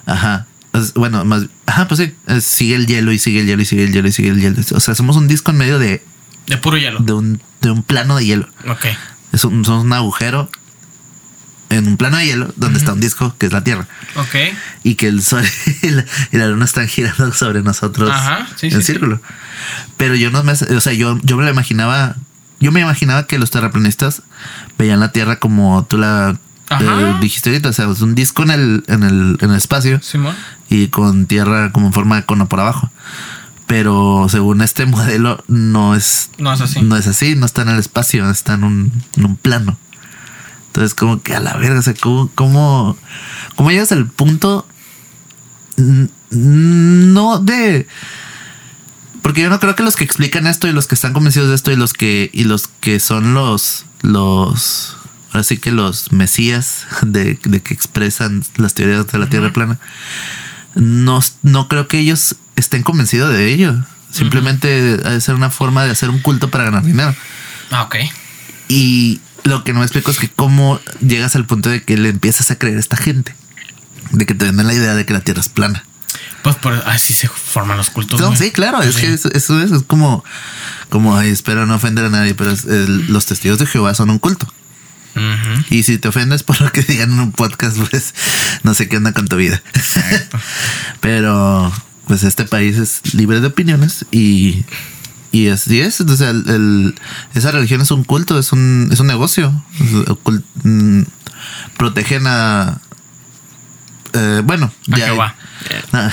Ajá. Bueno, más. Ajá, pues sí. es- sigue el hielo y sigue el hielo y sigue el hielo y sigue el hielo. O sea, somos un disco en medio de, De puro hielo. de, un, de un plano de hielo. Ok. Es un, somos un agujero en un plano de hielo donde está un disco que es la Tierra. Ok. Y que el sol y la, y la luna están girando sobre nosotros Ajá, sí, en sí, sí. círculo. Pero yo no me. O sea, yo, yo me lo imaginaba. Yo me imaginaba que los terraplanistas veían la Tierra como tú la eh, dijiste ahorita. O sea, es un disco en el, en el, en el espacio Simón. y con tierra como en forma de cono por abajo. Pero según este modelo no es No es así. no es así, no está en el espacio, está en un, en un plano. Entonces como que a la verga, o sea, ¿cómo, cómo, cómo llegas al punto no de porque yo no creo que los que explican esto y los que están convencidos de esto y los que y los que son los los así que los mesías de, de que expresan las teorías de la Tierra plana no, no creo que ellos estén convencidos de ello. Simplemente ha de ser una forma de hacer un culto para ganar dinero. Ah, ok. Y lo que no me explico es que cómo llegas al punto de que le empiezas a creer a esta gente. De que te venden la idea de que la Tierra es plana. Pues por así se forman los cultos. No, sí, claro, es que eso, eso es, es como, como, ay, espero no ofender a nadie, pero es- el- los testigos de Jehová son un culto. Y si te ofendes por lo que digan en un podcast, pues no sé qué onda con tu vida. Pero pues este país es libre de opiniones y, y así es. O sea, el- el- esa religión es un culto, es un, es un negocio. Es mm, protegen a... eh, bueno, A ya hay- Jehová. no.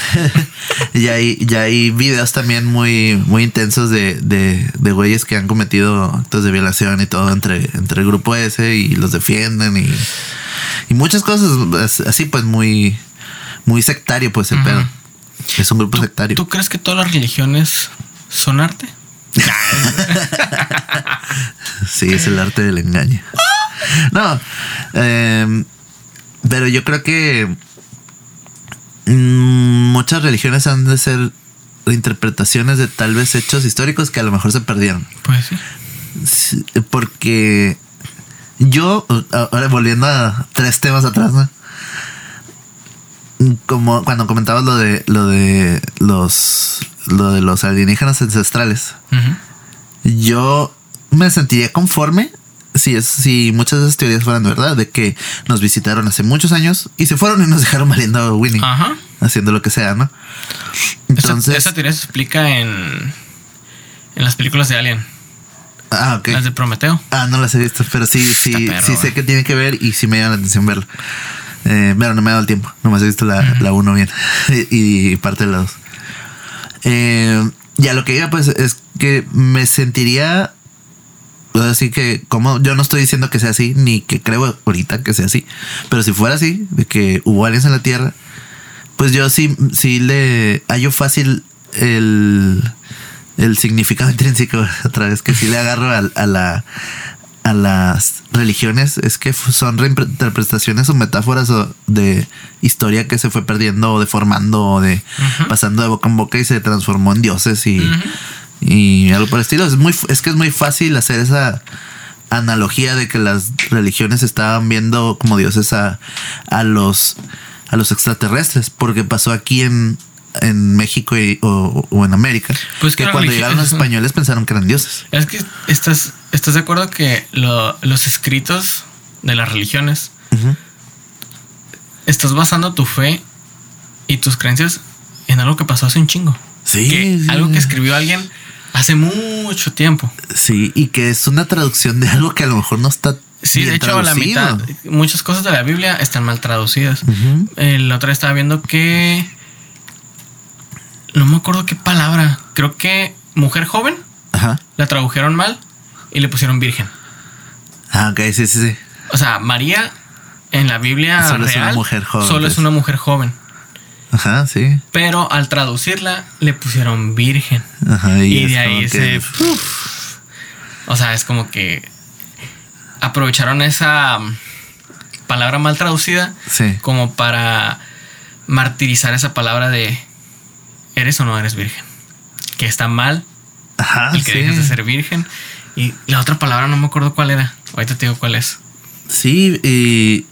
ya hay, ya hay videos también muy, muy intensos de, de, de güeyes que han cometido actos de violación y todo entre, entre el grupo ese y los defienden y, y muchas cosas as- así pues muy, muy sectario pues el pedo. Es un grupo ¿Tú, sectario. tú crees que todas las religiones son arte? Sí, es el arte del engaño. No, em, pero yo creo que mm, muchas religiones han de ser interpretaciones de tal vez hechos históricos que a lo mejor se perdieron. Pues sí. Sí, Porque yo, ahora volviendo a tres temas atrás, ¿no? Como cuando comentabas lo de lo de los lo de los alienígenas ancestrales, yo me sentiría conforme si, es, si muchas de esas teorías fueran verdad, de que nos visitaron hace muchos años y se fueron y nos dejaron valiendo Winnie, Ajá. haciendo lo que sea, ¿no? Entonces, esa, esa teoría se explica en, en las películas de Alien, ah, ok. las de Prometeo. Ah, no las he visto, pero sí, sí, perro, sí sé que tiene que ver y sí me llama la atención verlo. Eh, pero no me ha dado el tiempo, nomás he visto la, la uno bien y, y parte de la 2. Eh, ya lo que diga, pues es que me sentiría. Así que, como yo no estoy diciendo que sea así, ni que creo ahorita que sea así, pero si fuera así, de que hubo aliens en la Tierra, pues yo sí, sí le hallo fácil el, el significado intrínseco, otra vez que sí le agarro al- a, la a las religiones es que son reinterpretaciones o metáforas de historia que se fue perdiendo o deformando o de pasando de boca en boca y se transformó en dioses y, y algo por el estilo. Es muy es que es muy fácil hacer esa analogía de que las religiones estaban viendo como dioses a, a los a los extraterrestres porque pasó aquí en en México y- o, o en América Pues que cuando llegaron los españoles pensaron que eran dioses. Es que estás, estás de acuerdo que lo- los escritos de las religiones estás basando tu fe y tus creencias en algo que pasó hace un chingo. Sí, Que- sí. Algo que escribió alguien hace mucho tiempo. Sí, y que es una traducción de algo que a lo mejor no está. Sí, de hecho, la mitad, muchas cosas de la Biblia están mal traducidas. Ujú. El otro día estaba viendo que. No me acuerdo qué palabra. Creo que mujer joven Ajá. la tradujeron mal y le pusieron virgen. Ah, ok, sí, sí, sí. O sea, María en la Biblia Solo es una mujer joven, solo es pues. una mujer joven. Ajá, sí. Pero al traducirla le pusieron virgen. Ajá, Y, de ahí que- se. uf. o sea, es como que aprovecharon esa mm, palabra mal traducida Sí. como para martirizar esa palabra de eres o no eres virgen. Que está mal Ajá, el que sí. dejes de ser virgen. Y la otra palabra no me acuerdo cuál era. Ahorita te digo cuál es. Sí, y.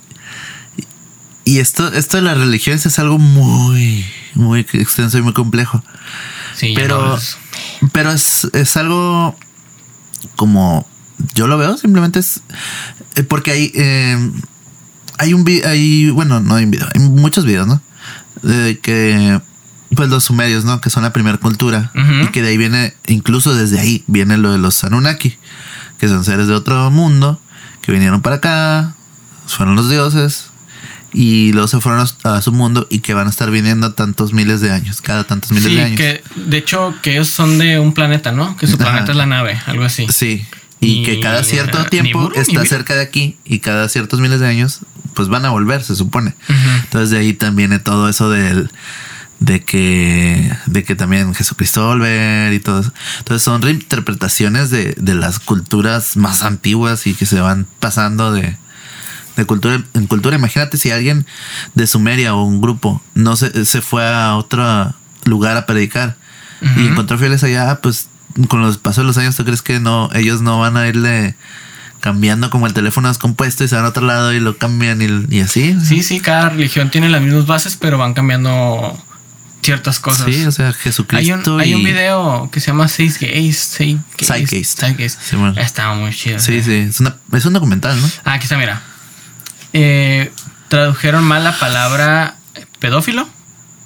Y esto, esto de las religiones es algo muy, muy extenso y muy complejo. Sí, Pero- no es- Pero es, es algo como yo lo veo, simplemente es eh, porque hay eh, hay un hay bueno, no hay un video, hay muchos videos, ¿no? De que pues los sumerios, ¿no? Que son la primera cultura y que de ahí viene incluso desde ahí viene lo de los Anunnaki, que son seres de otro mundo que vinieron para acá, fueron los dioses y luego se fueron a, su mundo y que van a estar viniendo tantos miles de años, cada tantos miles Sí, de años. que de hecho que ellos son de un planeta, ¿no? Que su Ajá. planeta es la nave, algo así. Sí. Y Y que cada cierto tiempo burro está cerca de aquí y cada ciertos miles de años pues van a volver, se supone. Entonces de ahí también viene todo eso del de que de que también Jesucristo volver y todo eso. Entonces son reinterpretaciones de, de las culturas más antiguas y que se van pasando de, de cultura en cultura. Imagínate si alguien de Sumeria o un grupo no se, se fue a otro lugar a predicar y encontró fieles allá, pues con los pasos de los años, ¿tú crees que no ellos no van a irle cambiando como el teléfono descompuesto y se van a otro lado y lo cambian y, y así? Sí, sí, cada religión tiene las mismas bases, pero van cambiando ciertas cosas. Sí, o sea, hay, Jesucristo. un, hay un video que se llama Seis Gays. Seis Gays. Zeitgeist. Sí, bueno. Está muy chido. Sí, sí, es, una, es un documental, ¿no? Ah, aquí está, mira. Eh, tradujeron mal la palabra pedófilo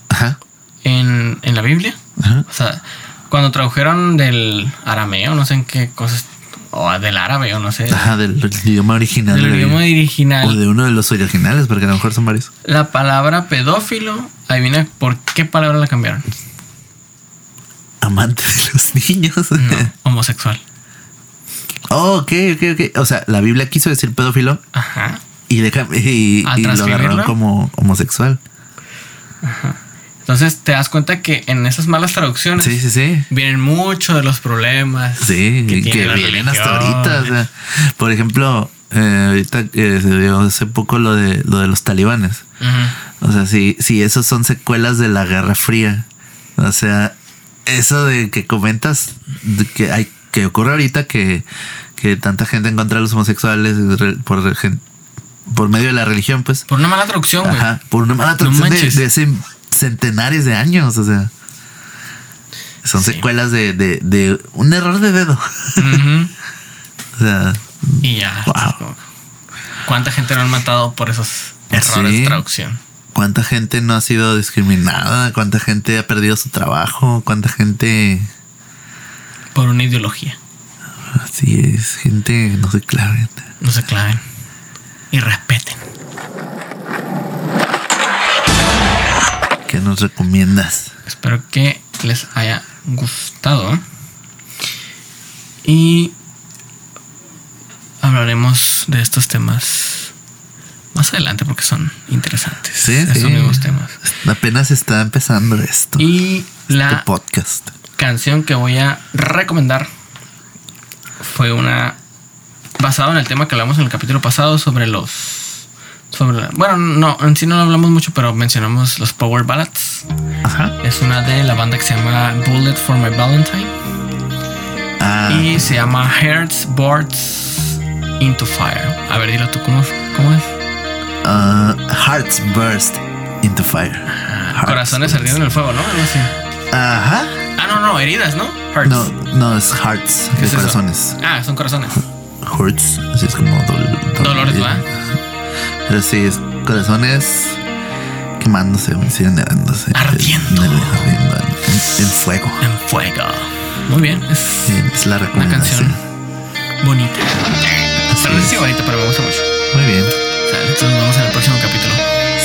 Ajá. en, en la Biblia. Ajá. O sea, cuando tradujeron del arameo, no sé en qué cosas, o del árabe, o no sé, Ajá, del, del idioma original. del de idioma original, O de uno de los originales, porque a lo mejor son varios. la palabra pedófilo, adivina por qué palabra la cambiaron. Amante de los niños. No, homosexual. oh, ok, ok, ok. O sea, la Biblia quiso decir pedófilo Ajá. y, deja, y, y lo agarraron como homosexual. Entonces te das cuenta que en esas malas traducciones Sí, sí, sí. vienen muchos de los problemas. Sí, que, la vienen hasta ahorita. O sea, por ejemplo, eh, ahorita eh, se dio hace poco lo de lo de los talibanes. O sea, si, si esos son secuelas de la Guerra Fría. O sea, eso de que comentas de que hay que ocurre ahorita que, que tanta gente en contra de los homosexuales por, medio de la religión, pues. Por una mala traducción, güey. Por una mala traducción de, hace centenares de años. O sea, son Sí. secuelas de, de, de un error de dedo. O sea, Y ya. Wow. ¿Cuánta gente no han matado por esos errores Sí. de traducción? cuánta gente no ha sido discriminada, cuánta gente ha perdido su trabajo, cuánta gente. Por una ideología. Así es, gente, no sé, claro. No se claven. Y respeten. ¿Qué nos recomiendas? Espero que les haya gustado. Y hablaremos de estos temas más adelante porque son interesantes. Sí, estos sí. mismos temas. Apenas está empezando esto. Y este la podcast. canción que voy a recomendar fue una basado en el tema que hablamos en el capítulo pasado sobre los sobre la- bueno no en sí no hablamos mucho pero mencionamos los power ballads Ajá. es una de la banda que se llama Bullet for My Valentine Ah, y se llama Hearts Boards into Fire a ver dilo tú cómo, cómo es ah, Hearts Burst into Fire. Hearts corazones ardiendo en el fuego no Algo así. Ajá. ah no no heridas no Hearts No, no, es Hearts, ¿Qué de es eso? corazones. ah son corazones Hurts, así es como dol- dol- Dolores, ¿va? Pero sí, corazones quemándose, incinerándose. Ardiendo. En, en, fuego. En fuego. Muy bien. Es, la recomendación. Una canción bonita. Tal bonita, pero me gusta mucho. Muy bien. Entonces nos vemos en el próximo capítulo.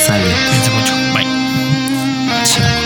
Sale. Cuídense mucho. Bye.